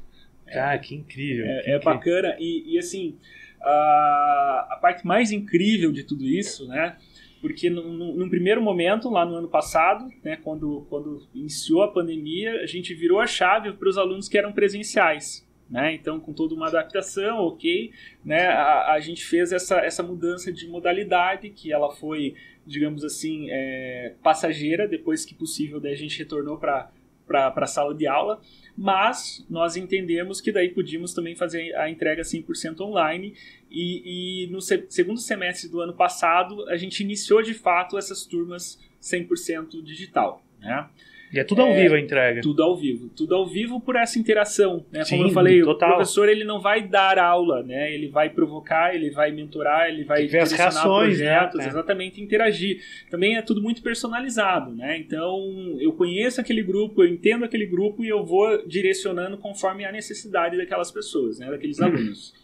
Speaker 1: Ah, que incrível.
Speaker 2: É,
Speaker 1: que
Speaker 2: é bacana. E, e assim, a, a parte mais incrível de tudo isso, né? Porque num, primeiro momento, lá no ano passado, né, quando, quando iniciou a pandemia, a gente virou a chave para os alunos que eram presenciais. Né? Então, com toda uma adaptação, ok, né, a, a gente fez essa, essa mudança de modalidade, que ela foi, digamos assim, é, passageira, depois que possível, daí a gente retornou para a sala de aula, mas nós entendemos que daí podíamos também fazer a entrega 100% online e, e no se segundo semestre do ano passado a gente iniciou de fato essas turmas 100% digital, né?
Speaker 1: E é tudo ao é, vivo a entrega.
Speaker 2: Tudo ao vivo. Tudo ao vivo por essa interação. Né? Sim, Como eu falei, total. o professor ele não vai dar aula, né? Ele vai provocar, ele vai mentorar, ele vai
Speaker 1: ver as reações,
Speaker 2: né? projetos, né? exatamente interagir. Também é tudo muito personalizado, né? Então eu conheço aquele grupo, eu entendo aquele grupo e eu vou direcionando conforme a necessidade daquelas pessoas, né? Daqueles alunos.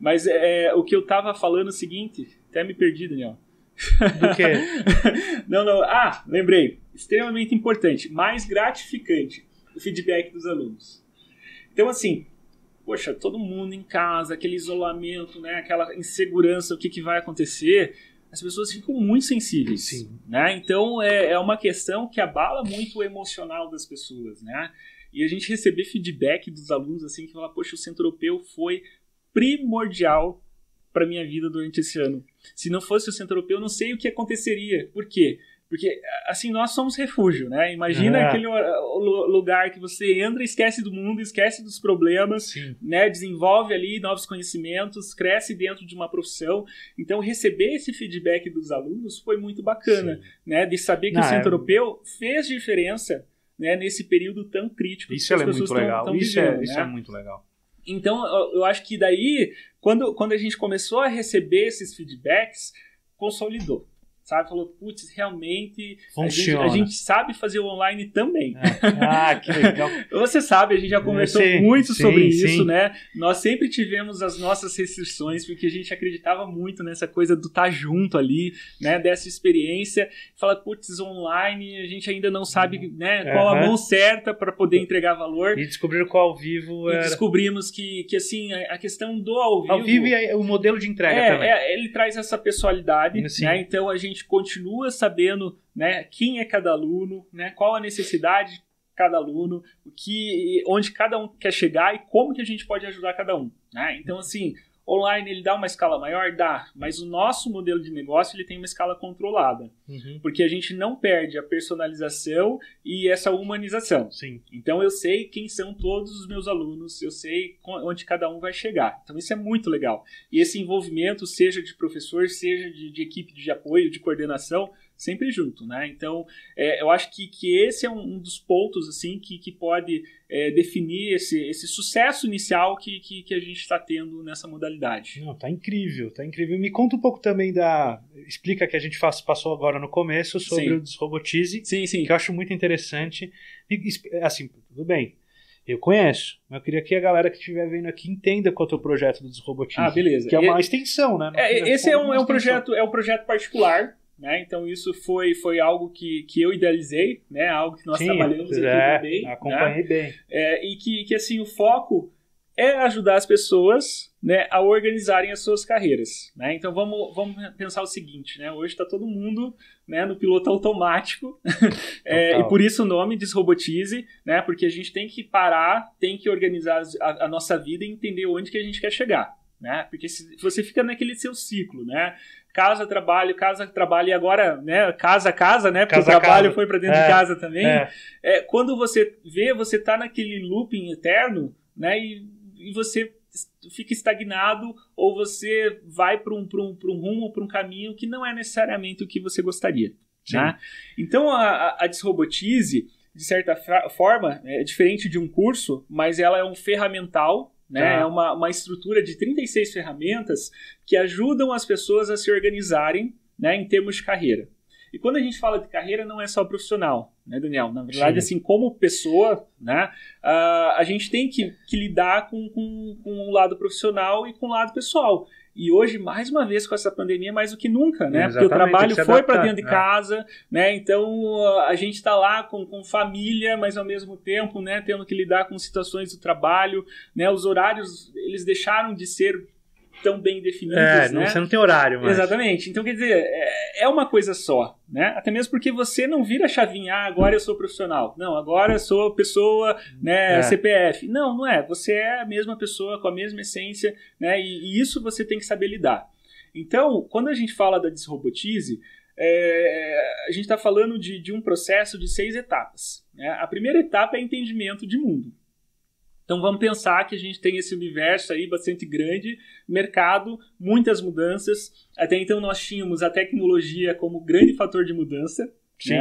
Speaker 2: Mas é, o que eu estava falando é o seguinte, até me perdi, Daniel.
Speaker 1: Do quê?
Speaker 2: não, não. Ah, lembrei. Extremamente importante, mais gratificante, o feedback dos alunos. Então, assim, poxa, todo mundo em casa, aquele isolamento, né, aquela insegurança, o que, que vai acontecer, as pessoas ficam muito sensíveis. Sim. Né? Então, é, é uma questão que abala muito o emocional das pessoas, né? E a gente receber feedback dos alunos, assim, que fala, poxa, o Centro Europeu foi primordial para minha vida durante esse ano. Se não fosse o Centro Europeu, eu não sei o que aconteceria. Por quê? Porque, assim, nós somos refúgio, né? Imagina é. aquele lugar que você entra, esquece do mundo, esquece dos problemas, Sim. né? Desenvolve ali novos conhecimentos, cresce dentro de uma profissão. Então, receber esse feedback dos alunos foi muito bacana, Sim. né? De saber que Não, o Centro é... Europeu fez diferença né, nesse período tão crítico
Speaker 1: isso que as é pessoas estão
Speaker 2: isso, é,
Speaker 1: vivendo. É, isso né? é muito legal.
Speaker 2: Então, eu acho que daí, quando, quando a gente começou a receber esses feedbacks, consolidou sabe? Falou, putz, realmente a gente, a gente, sabe fazer o online também.
Speaker 1: É. Ah, que legal.
Speaker 2: Você sabe, a gente já conversou sim, muito sim, sobre sim. isso, né? Nós sempre tivemos as nossas restrições, porque a gente acreditava muito nessa coisa do estar tá junto ali, né? Dessa experiência. Fala, putz, online, a gente ainda não sabe né, qual uhum. a mão certa para poder entregar valor.
Speaker 1: E descobriram qual ao vivo era...
Speaker 2: E descobrimos que, que assim, a questão do ao vivo...
Speaker 1: Ao vivo e o modelo de entrega
Speaker 2: é,
Speaker 1: também.
Speaker 2: É, ele traz essa pessoalidade, né? Então a gente gente continua sabendo né, quem é cada aluno, né, qual a necessidade de cada aluno, o que, onde cada um quer chegar e como que a gente pode ajudar cada um. Né? Então, assim, Online ele dá uma escala maior? Dá, mas o nosso modelo de negócio ele tem uma escala controlada, uhum. porque a gente não perde a personalização e essa humanização.
Speaker 1: Sim.
Speaker 2: Então eu sei quem são todos os meus alunos, eu sei onde cada um vai chegar. Então isso é muito legal. E esse envolvimento, seja de professor, seja de, de equipe de apoio, de coordenação, sempre junto, né? Então, é, eu acho que, que esse é um, um dos pontos, assim, que, que pode é, definir esse, esse sucesso inicial que, que, que a gente está tendo nessa modalidade.
Speaker 1: Não, tá incrível, tá incrível. Me conta um pouco também da... Explica que a gente faz, passou agora no começo sobre sim. o Desrobotize,
Speaker 2: sim, sim.
Speaker 1: que eu acho muito interessante. E, assim, tudo bem, eu conheço, mas eu queria que a galera que estiver vendo aqui entenda qual é o projeto do Desrobotize.
Speaker 2: Ah, beleza.
Speaker 1: Que é uma extensão, né?
Speaker 2: É, esse é um, é um projeto, é um projeto particular Né? Então isso foi, foi algo que, que eu idealizei, né? algo que nós
Speaker 1: Sim,
Speaker 2: trabalhamos aqui
Speaker 1: é,
Speaker 2: também.
Speaker 1: Acompanhei
Speaker 2: né?
Speaker 1: bem.
Speaker 2: É, e que, que assim o foco é ajudar as pessoas né, a organizarem as suas carreiras. Né? Então vamos, vamos pensar o seguinte, né? hoje está todo mundo né, no piloto automático é, e por isso o nome Desrobotize, né, porque a gente tem que parar, tem que organizar a, a nossa vida e entender onde que a gente quer chegar. Né? Porque se você fica naquele seu ciclo, né? Casa, trabalho, casa, trabalho, e agora, né? Casa, casa, né? Porque
Speaker 1: Casa,
Speaker 2: o trabalho
Speaker 1: casa.
Speaker 2: foi para dentro
Speaker 1: É,
Speaker 2: de casa também.
Speaker 1: É.
Speaker 2: É, quando você vê, você tá naquele looping eterno, né? E, e você fica estagnado ou você vai para um, pra um, pra um rumo, para um caminho que não é necessariamente o que você gostaria. Né? Então a, a, Desrobotize, de certa forma, é diferente de um curso, mas ela é um ferramental. Né?
Speaker 1: Tá.
Speaker 2: É uma, uma estrutura de 36 ferramentas que ajudam as pessoas a se organizarem né, em termos de carreira. E quando a gente fala de carreira, não é só profissional, né, Daniel? Na verdade,
Speaker 1: Sim.
Speaker 2: assim, como pessoa, né, ah, a gente tem que, que lidar com, com, com o lado profissional e com o lado pessoal. E hoje, mais uma vez, com essa pandemia, mais do que nunca, né? Porque o
Speaker 1: Exatamente,
Speaker 2: trabalho
Speaker 1: se
Speaker 2: foi para dentro de
Speaker 1: é.
Speaker 2: casa, né? Então ah, a gente está lá com, com família, mas ao mesmo tempo, né, tendo que lidar com situações do trabalho, né? Os horários eles deixaram de ser tão bem definidos,
Speaker 1: É,
Speaker 2: né?
Speaker 1: não, você não tem horário mais.
Speaker 2: Exatamente. Então, quer dizer, é, é uma coisa só, né? Até mesmo porque você não vira a chavinha, ah, agora eu sou profissional. Não, agora eu sou pessoa, né,
Speaker 1: É.
Speaker 2: CPF. Não, não é. Você é a mesma pessoa, com a mesma essência, né? E, e isso você tem que saber lidar. Então, quando a gente fala da Desrobotize, é, a gente está falando de, de um processo de seis etapas. né? A primeira etapa é entendimento de mundo. Então vamos pensar que a gente tem esse universo aí bastante grande, mercado, muitas mudanças. Até então nós tínhamos a tecnologia como grande fator de mudança.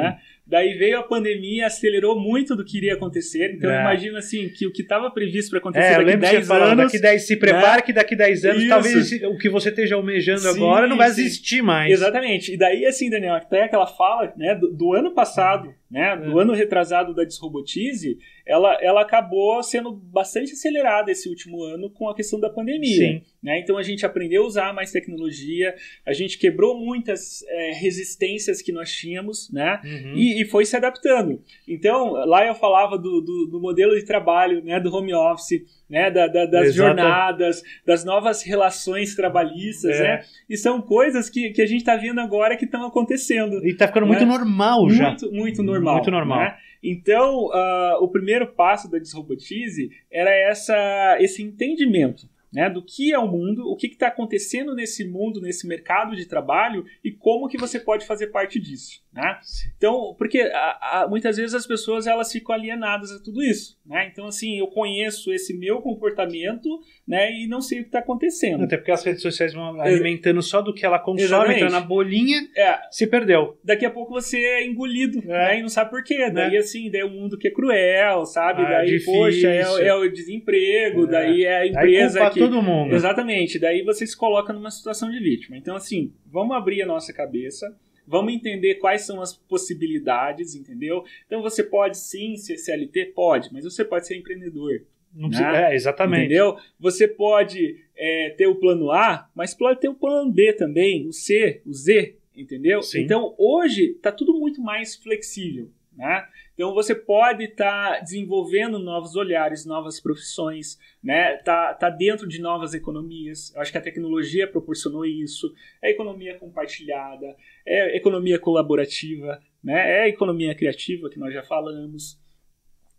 Speaker 2: Né? Daí veio a pandemia, acelerou muito do que iria acontecer. Então
Speaker 1: É.
Speaker 2: imagina assim que o que estava previsto para acontecer
Speaker 1: É,
Speaker 2: daqui
Speaker 1: lembro que você
Speaker 2: 10
Speaker 1: falava,
Speaker 2: anos,
Speaker 1: daqui 10, se prepara que daqui 10 anos
Speaker 2: Isso.
Speaker 1: talvez o que você esteja almejando
Speaker 2: Sim,
Speaker 1: agora não vai
Speaker 2: sim.
Speaker 1: existir mais.
Speaker 2: Exatamente. E daí, assim, Daniel, até aquela fala né, do, do ano passado, né, do
Speaker 1: É.
Speaker 2: ano retrasado da Desrobotize, ela, ela acabou sendo bastante acelerada esse último ano com a questão da pandemia.
Speaker 1: Sim.
Speaker 2: Né? Então a gente aprendeu a usar mais tecnologia, a gente quebrou muitas é, resistências que nós tínhamos, né?
Speaker 1: Uhum.
Speaker 2: E, e foi se adaptando. Então, lá eu falava do, do, do modelo de trabalho, né, do home office, né, da, da- das
Speaker 1: Exato.
Speaker 2: jornadas, das novas relações trabalhistas,
Speaker 1: É.
Speaker 2: né? E são coisas que, que a gente está vendo agora que estão acontecendo.
Speaker 1: E tá ficando
Speaker 2: Né?
Speaker 1: muito normal já.
Speaker 2: Muito, muito normal.
Speaker 1: Muito normal.
Speaker 2: né? Então, ah, o primeiro passo da Desrobotize era essa, esse entendimento né, do que é o mundo, o que está acontecendo nesse mundo, nesse mercado de trabalho e como que você pode fazer parte disso. Né? Então, porque a- a- muitas vezes as pessoas elas ficam alienadas a tudo isso. Né? Então, assim, eu conheço esse meu comportamento né, e não sei o que está acontecendo.
Speaker 1: Até porque as redes sociais vão alimentando só do que ela consome,
Speaker 2: Exatamente.
Speaker 1: entra na bolinha,
Speaker 2: É,
Speaker 1: se perdeu.
Speaker 2: daqui a pouco você é engolido,
Speaker 1: É.
Speaker 2: né? E não sabe por quê. Daí, assim, daí é um mundo que é cruel, sabe?
Speaker 1: Ah,
Speaker 2: daí,
Speaker 1: difícil.
Speaker 2: poxa, é, o- é o desemprego,
Speaker 1: É.
Speaker 2: daí é a empresa
Speaker 1: culpa
Speaker 2: que...
Speaker 1: todo mundo.
Speaker 2: Exatamente. Daí você se coloca numa situação de vítima. Então, assim, vamos abrir a nossa cabeça, vamos entender quais são as possibilidades, entendeu? Então, você pode sim ser CLT? Pode, mas você pode ser empreendedor.
Speaker 1: Não precisa-
Speaker 2: né?
Speaker 1: É, exatamente.
Speaker 2: Entendeu? Você pode é, ter o plano A, mas pode ter o plano B também, o C, o Z, entendeu?
Speaker 1: Sim.
Speaker 2: Então, hoje está tudo muito mais flexível. Né? Então você pode estar desenvolvendo novos olhares, novas profissões, né? Tá, tá dentro de novas economias. Eu acho que a tecnologia proporcionou isso. É economia compartilhada, é economia colaborativa, né? É economia criativa que nós já falamos.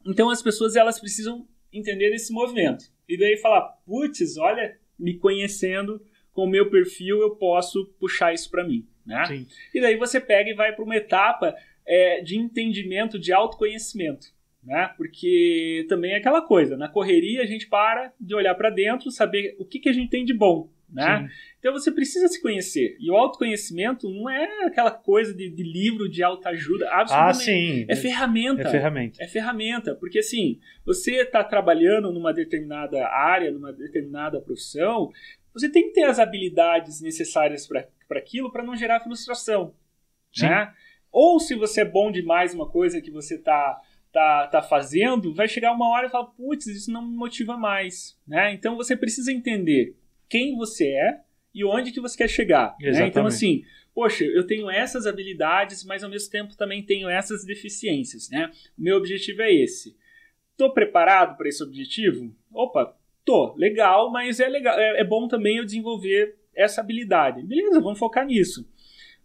Speaker 2: Então as pessoas elas precisam entender esse movimento e daí falar, putz, olha, me conhecendo com o meu perfil eu posso puxar isso para mim, né?
Speaker 1: Sim.
Speaker 2: E daí você pega e vai para uma etapa é, de entendimento, de autoconhecimento. Né? Porque também é aquela coisa, na correria a gente para de olhar para dentro, saber o que, que a gente tem de bom. Né?
Speaker 1: Sim.
Speaker 2: Então você precisa se conhecer. E o autoconhecimento não é aquela coisa de, de livro de autoajuda.
Speaker 1: Ah,
Speaker 2: Absolutamente.
Speaker 1: sim.
Speaker 2: É ferramenta.
Speaker 1: É ferramenta.
Speaker 2: É ferramenta, porque assim, você está trabalhando numa determinada área, numa determinada profissão, você tem que ter as habilidades necessárias para aquilo para não gerar frustração.
Speaker 1: Sim.
Speaker 2: Né? Ou se você é bom demais uma coisa que você está tá, tá fazendo, vai chegar uma hora e falar, putz, isso não me motiva mais. Né? Então você precisa entender quem você é e onde que você quer chegar. Né? Então assim, poxa, eu tenho essas habilidades, mas ao mesmo tempo também tenho essas deficiências, né? O meu objetivo é esse. Tô preparado para esse objetivo? Opa, tô, legal, mas é legal, é, é bom também eu desenvolver essa habilidade. Beleza, vamos focar nisso.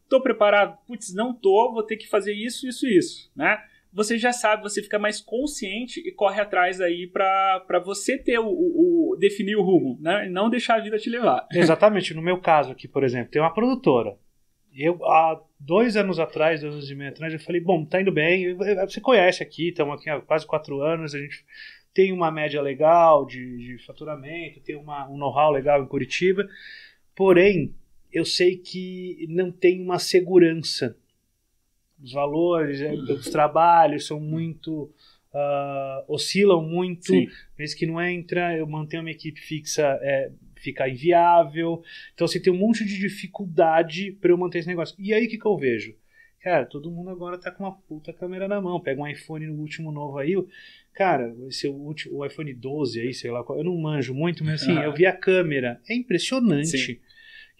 Speaker 2: Tô preparado? Putz, não tô, vou ter que fazer isso, isso, isso, né? Você já sabe, você fica mais consciente e corre atrás aí para você ter o, o, o, definir o rumo, né? E não deixar a vida te levar.
Speaker 1: Exatamente. No meu caso aqui, por exemplo, tem uma produtora. Eu, há dois anos atrás, dois anos e meio atrás, eu falei, bom, tá indo bem, você conhece aqui, estamos aqui há quase quatro anos, a gente tem uma média legal de, de faturamento, tem uma, um know-how legal em Curitiba, porém, eu sei que não tem uma segurança. Os valores, é, os trabalhos são muito. Uh, oscilam muito, vez que não entra, eu mantenho uma equipe fixa, é, fica inviável. Então você assim, tem um monte de dificuldade para eu manter esse negócio. E aí o que, que eu vejo? Cara, todo mundo agora tá com uma puta câmera na mão. Pega um iPhone no último novo aí. Cara, esse é o, último, o iPhone 12 aí, sei lá qual. Eu não manjo muito, mas assim, eu vi a câmera. É impressionante. Sim.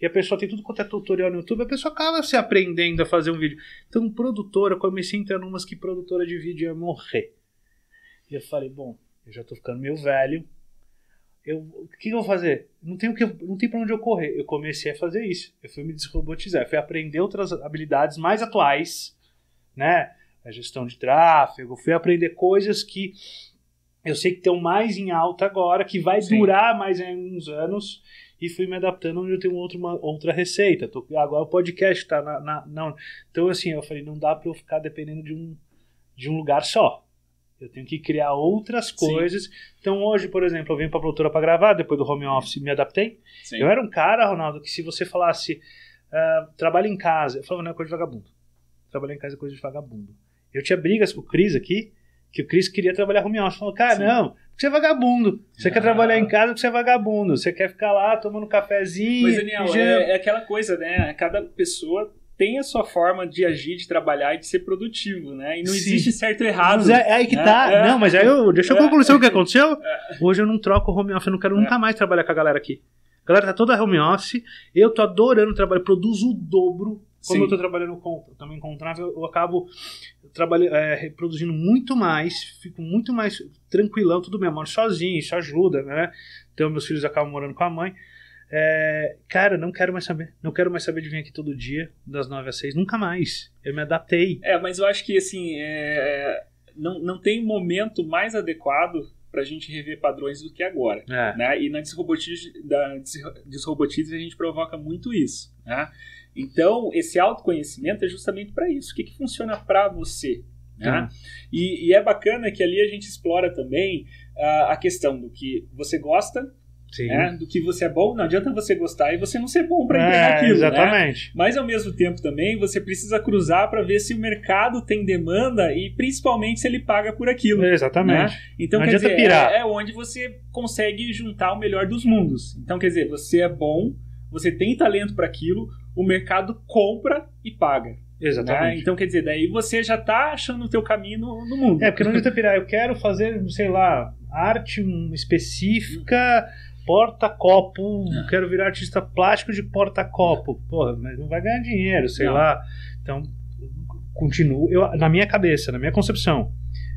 Speaker 1: E a pessoa tem tudo quanto é tutorial no YouTube, a pessoa acaba se aprendendo a fazer um vídeo. Então, produtora, eu comecei a entrar numas que produtora de vídeo ia morrer. E eu falei, bom, eu já tô ficando meio velho, eu, o que, eu vou fazer? Não tem, o que, não tem pra onde eu correr. Eu comecei a fazer isso. Eu fui me desrobotizar. Eu fui aprender outras habilidades mais atuais, né? A gestão de tráfego. Fui aprender coisas que eu sei que estão mais em alta agora, que vai Sim. durar mais uns anos. E fui me adaptando onde eu tenho outra, uma, outra receita. Tô, agora o podcast está na, na, na. Então, assim, eu falei, não dá para eu ficar dependendo de um, de um lugar só. Eu tenho que criar outras coisas. Sim. Então hoje, por exemplo, eu venho para a produtora para gravar, depois do home office me adaptei. Sim. Eu era um cara, Ronaldo, que se você falasse uh, trabalha em casa, eu falava, não é coisa de vagabundo. Trabalhar em casa é coisa de vagabundo. Eu tinha brigas com o Cris aqui, que o Cris queria trabalhar home office. Falou, cara, Sim. não, você é vagabundo. Você ah. quer trabalhar em casa porque você é vagabundo. Você quer ficar lá tomando cafezinho.
Speaker 2: Mas, Daniel, é, é aquela coisa, né? Cada pessoa tem a sua forma de agir, de trabalhar e de ser produtivo, né? E não Sim. existe certo e errado.
Speaker 1: Mas é, é aí que né? tá. É. Não, mas aí eu. Deixa eu concluir o que aconteceu. É. Hoje eu não troco home office, eu não quero nunca é. mais trabalhar com a galera aqui. A galera tá toda home office, eu tô adorando trabalhar, produzo o dobro. Como Sim. eu tô trabalhando com, também com Travel, eu acabo trabalhando, é, produzindo muito mais, fico muito mais tranquilão, tudo bem, eu moro sozinho, isso ajuda, né? Então meus filhos acabam morando com a mãe. É, cara, não quero mais saber. Não quero mais saber de vir aqui todo dia, das 9 às 6. Nunca mais. Eu me adaptei.
Speaker 2: É, mas eu acho que, assim, é, não, não tem momento mais adequado para a gente rever padrões do que agora. É. Né? E na desrobotize, da desrobotize a gente provoca muito isso. Né? Então, esse autoconhecimento é justamente para isso. O que, que funciona para você? Né? E, e, é bacana que ali a gente explora também uh, a questão do que você gosta, né? Do que você é bom, não adianta você gostar e você não ser bom para entregar é, aquilo. Né? Exatamente. Né? Mas ao mesmo tempo também você precisa cruzar para ver se o mercado tem demanda e principalmente se ele paga por aquilo.
Speaker 1: É, exatamente.
Speaker 2: Né? Então, não quer dizer, pirar. É, é onde você consegue juntar o melhor dos mundos. Então, quer dizer, você é bom, você tem talento para aquilo, o mercado compra e paga.
Speaker 1: Exatamente.
Speaker 2: Né? Então, quer dizer, daí você já está achando o teu caminho no, no mundo.
Speaker 1: É, porque não adianta pirar. Eu quero fazer, sei lá, arte específica porta-copo, é. quero virar artista plástico de porta-copo. Porra, mas não vai ganhar dinheiro, sei não. lá. Então, continuo, eu, na minha cabeça, na minha concepção,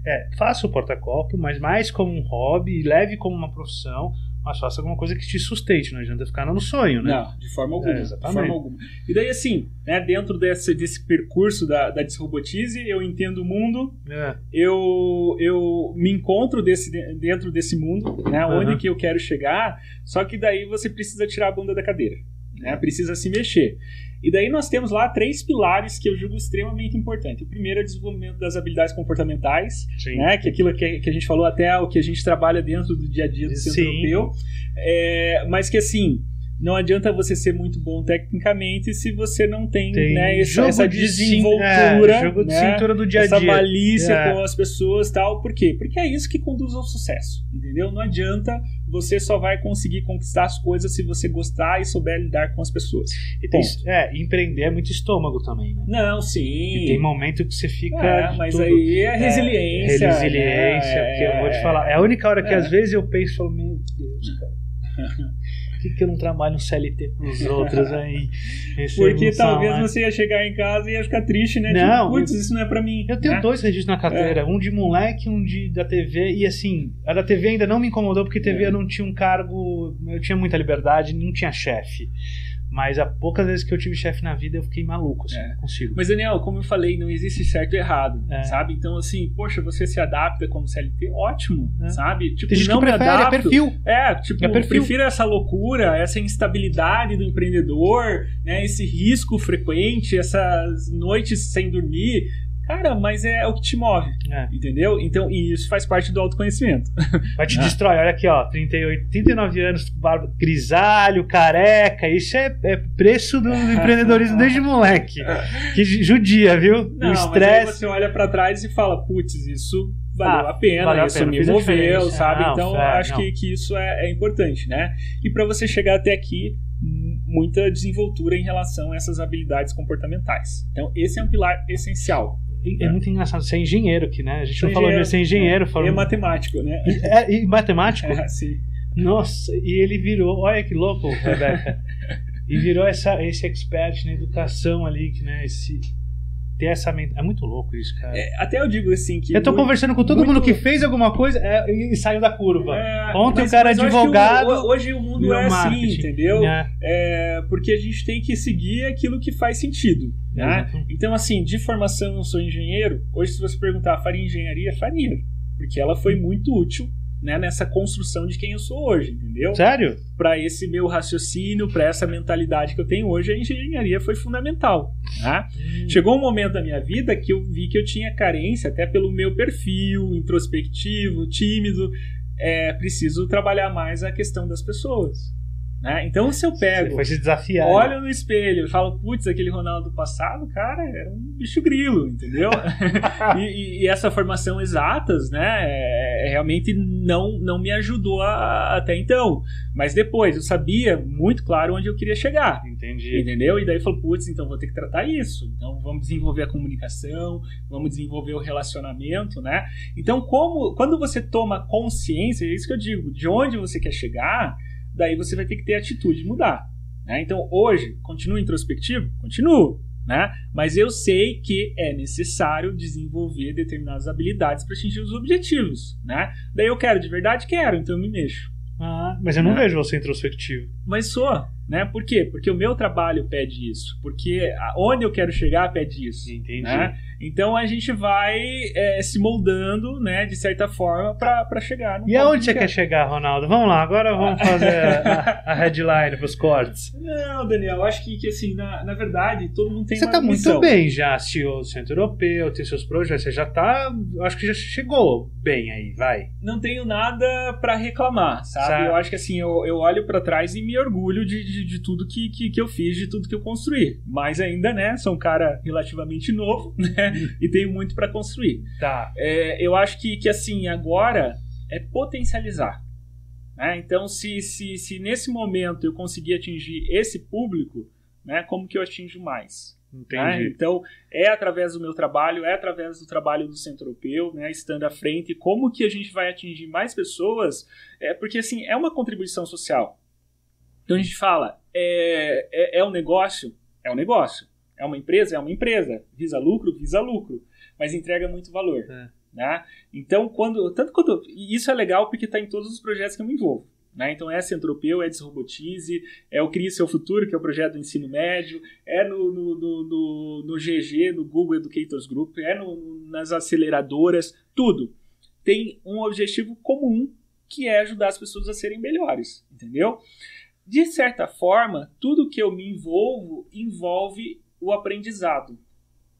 Speaker 1: é, faça o porta-copo, mas mais como um hobby, leve como uma profissão, mas faça alguma coisa que te sustente, não adianta ficar no sonho, né?
Speaker 2: Não, de forma alguma. É, de forma alguma. E daí, assim, né, dentro desse, desse percurso da, da Desrobotize, eu entendo o mundo, é. eu, eu me encontro desse, dentro desse mundo, né, uhum. onde que eu quero chegar, só que daí você precisa tirar a bunda da cadeira, né, precisa se mexer. E daí nós temos lá três pilares que eu julgo extremamente importante. O primeiro é o desenvolvimento das habilidades comportamentais, né, que é aquilo que, que, a gente falou até o que a gente trabalha dentro do dia a dia do Sim. centro europeu. É, mas que assim, não adianta você ser muito bom tecnicamente se você não tem, tem né, essa, essa de desenvoltura, é,
Speaker 1: jogo de né, cintura do dia a dia,
Speaker 2: essa malícia é. com as pessoas, tal. Por quê? Porque é isso que conduz ao sucesso, entendeu? Não adianta você só vai conseguir conquistar as coisas se você gostar e souber lidar com as pessoas.
Speaker 1: E tem, é, empreender é muito estômago também, né?
Speaker 2: Não, sim.
Speaker 1: E tem momento que você fica. É,
Speaker 2: mas tudo, aí é resiliência.
Speaker 1: É, resiliência, né? porque eu vou te falar. É a única hora que é. às vezes eu penso, meu Deus, cara Por que, que eu não trabalho um CLT pros outros aí?
Speaker 2: Porque talvez você ia chegar em casa e ia ficar triste, né?
Speaker 1: Não.
Speaker 2: Tipo, Putz, isso não é pra mim.
Speaker 1: Eu tenho
Speaker 2: né?
Speaker 1: dois registros na carteira, um de moleque, um de da TV, e assim, a da TV ainda não me incomodou porque TV
Speaker 2: É.
Speaker 1: eu não tinha um cargo, eu tinha muita liberdade, não tinha chefe. Mas a poucas vezes que eu tive chefe na vida eu fiquei maluco, assim,
Speaker 2: É.
Speaker 1: não consigo.
Speaker 2: Mas, Daniel, como eu falei, não existe certo e errado,
Speaker 1: É.
Speaker 2: sabe? Então, assim, poxa, você se adapta como CLT, ótimo,
Speaker 1: É.
Speaker 2: sabe? Tipo,
Speaker 1: Tem gente
Speaker 2: não
Speaker 1: que
Speaker 2: me
Speaker 1: prefere, é
Speaker 2: adapto.
Speaker 1: perfil.
Speaker 2: É, tipo,
Speaker 1: É perfil.
Speaker 2: prefiro essa loucura, essa instabilidade do empreendedor, né? Esse risco frequente, essas noites sem dormir. Cara, mas é o que te move,
Speaker 1: É.
Speaker 2: entendeu? Então, e isso faz parte do autoconhecimento.
Speaker 1: Vai te
Speaker 2: Ah.
Speaker 1: destrói, olha aqui, ó, 38, 39 anos, barba, grisalho, careca, isso é, é preço do, do empreendedorismo desde moleque. Que judia, viu?
Speaker 2: Não,
Speaker 1: o estresse.
Speaker 2: você olha pra trás e fala, putz, isso valeu
Speaker 1: Ah,
Speaker 2: a pena,
Speaker 1: valeu a
Speaker 2: isso
Speaker 1: pena,
Speaker 2: me moveu, sabe?
Speaker 1: Não,
Speaker 2: então,
Speaker 1: fé,
Speaker 2: acho
Speaker 1: não.
Speaker 2: que, que isso é, é importante, né? E pra você chegar até aqui, muita desenvoltura em relação a essas habilidades comportamentais. Então, esse é um pilar essencial.
Speaker 1: É, é muito engraçado, você é engenheiro aqui, né? A gente não falou de
Speaker 2: engenheiro,
Speaker 1: ser engenheiro,
Speaker 2: E
Speaker 1: falou.
Speaker 2: é matemático, né?
Speaker 1: É, e matemático?
Speaker 2: É, sim.
Speaker 1: Nossa, e ele virou, olha que louco, Rebeca. e virou essa, esse expert na educação ali, que, né? Esse, ter essa mente. É muito louco isso, cara.
Speaker 2: É, até eu digo assim que.
Speaker 1: eu tô
Speaker 2: muito-
Speaker 1: conversando com todo mundo que fez alguma coisa é, e, saiu da curva.
Speaker 2: É,
Speaker 1: Ontem
Speaker 2: mas-
Speaker 1: o cara é advogado.
Speaker 2: o- hoje o mundo é assim, entendeu?
Speaker 1: É,
Speaker 2: É, porque a gente tem que seguir aquilo que faz sentido. Né? Então, assim, de formação eu sou engenheiro. Hoje, se você perguntar, faria engenharia? Faria. Porque ela foi muito útil né, nessa construção de quem eu sou hoje, entendeu?
Speaker 1: Sério?
Speaker 2: Para esse meu raciocínio, para essa mentalidade que eu tenho hoje, a engenharia foi fundamental. Né? Chegou um momento da minha vida que eu vi que eu tinha carência, até pelo meu perfil introspectivo, tímido. É, preciso trabalhar mais a questão das pessoas. Né? Então, se eu pego
Speaker 1: foi se desafiar.
Speaker 2: olho no espelho e falo, putz, aquele Ronaldo do passado, cara, era um bicho grilo, entendeu? e, e- essa formação exatas, né, é- é realmente não, não me ajudou a- até então. Mas depois eu sabia muito claro onde eu queria chegar.
Speaker 1: Entendi.
Speaker 2: Entendeu? E daí eu falo, putz, então vou ter que tratar isso. Então vamos desenvolver a comunicação, vamos desenvolver o relacionamento, né? Então, como quando você toma consciência, é isso que eu digo, de onde você quer chegar, daí você vai ter que ter atitude de mudar. Né? Então, hoje, continuo introspectivo? Continuo. Né? Mas eu sei que é necessário desenvolver determinadas habilidades para atingir os objetivos. Né? Daí eu quero de verdade? Quero, então eu me mexo.
Speaker 1: Ah, mas eu não
Speaker 2: É.
Speaker 1: vejo você introspectivo.
Speaker 2: Mas sou, né? Por quê? Porque o meu trabalho pede isso. Porque onde eu quero chegar pede isso.
Speaker 1: Entendi.
Speaker 2: Né? Então a gente vai é, se moldando, né, de certa forma, para chegar no
Speaker 1: E aonde você
Speaker 2: quer.
Speaker 1: chegar, Ronaldo? Vamos lá, agora vamos fazer a, a headline pros cortes.
Speaker 2: Não, Daniel, eu acho que, que assim, na, na verdade, todo mundo tem
Speaker 1: Você
Speaker 2: uma
Speaker 1: tá muito
Speaker 2: missão.
Speaker 1: bem já, CEO do Centro Europeu, tem seus projetos, você já tá, eu acho que já chegou bem aí, vai.
Speaker 2: Não tenho nada para reclamar, sabe?
Speaker 1: Sabe.
Speaker 2: Eu acho que assim, eu, eu olho para trás e me orgulho de, de, de tudo que, que, que eu fiz, de tudo que eu construí. Mas ainda, né, sou um cara relativamente novo, né, e tenho muito para construir.
Speaker 1: Tá.
Speaker 2: É, eu acho que, que assim, agora é potencializar. né? Então, se, se, se nesse momento eu conseguir atingir esse público, né, como que eu atinjo mais? né?
Speaker 1: Entendi.
Speaker 2: Então, é através do meu trabalho, é através do trabalho do Centro Europeu, né, estando à frente, como que a gente vai atingir mais pessoas? É, porque, assim, é uma contribuição social. Então, a gente fala, é, é, é um negócio? É um negócio. É uma empresa? É uma empresa. Visa lucro? Visa lucro. Mas entrega muito valor.
Speaker 1: É.
Speaker 2: Né? Então, quando. Tanto quando. Isso é legal porque está em todos os projetos que eu me envolvo. Né? Então, é Centro Europeu, é Desrobotize, é o Crie Seu Futuro, que é o projeto do ensino médio, é no, no, no, no, no GG, no Google Educators Group, é no, nas aceleradoras, tudo. Tem um objetivo comum que é ajudar as pessoas a serem melhores, entendeu? De certa forma, tudo que eu me envolvo envolve o aprendizado,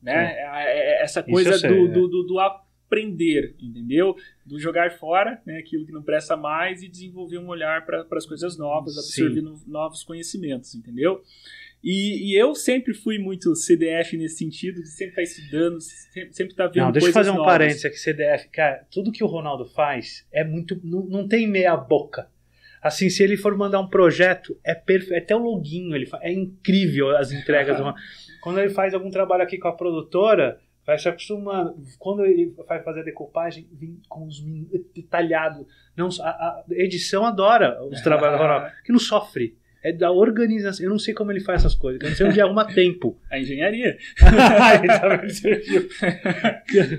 Speaker 2: né? É- é- Essa
Speaker 1: Isso
Speaker 2: coisa
Speaker 1: sei,
Speaker 2: do,
Speaker 1: é.
Speaker 2: do, do, do aprender, entendeu? Do jogar fora, né, aquilo que não presta mais e desenvolver um olhar para as coisas novas, absorver no- novos conhecimentos, entendeu? E, e eu sempre fui muito CDF nesse sentido, de sempre estar estudando, sempre, sempre estar vendo
Speaker 1: Não, deixa eu fazer um
Speaker 2: novas.
Speaker 1: parênteses aqui, CDF. Cara, tudo que o Ronaldo faz é muito. Não, não tem meia boca. Assim, se ele for mandar um projeto, é perfeito. Até o loginho, ele fa- é incrível as entregas. do Ronaldo. Quando ele faz algum trabalho aqui com a produtora, vai se acostumando. Quando ele vai fazer a decupagem, vem com os detalhados. Não, a, a edição adora os trabalhos do que não sofre. É da organização. Eu não sei como ele faz essas coisas. Eu não sei onde arruma tempo.
Speaker 2: A engenharia.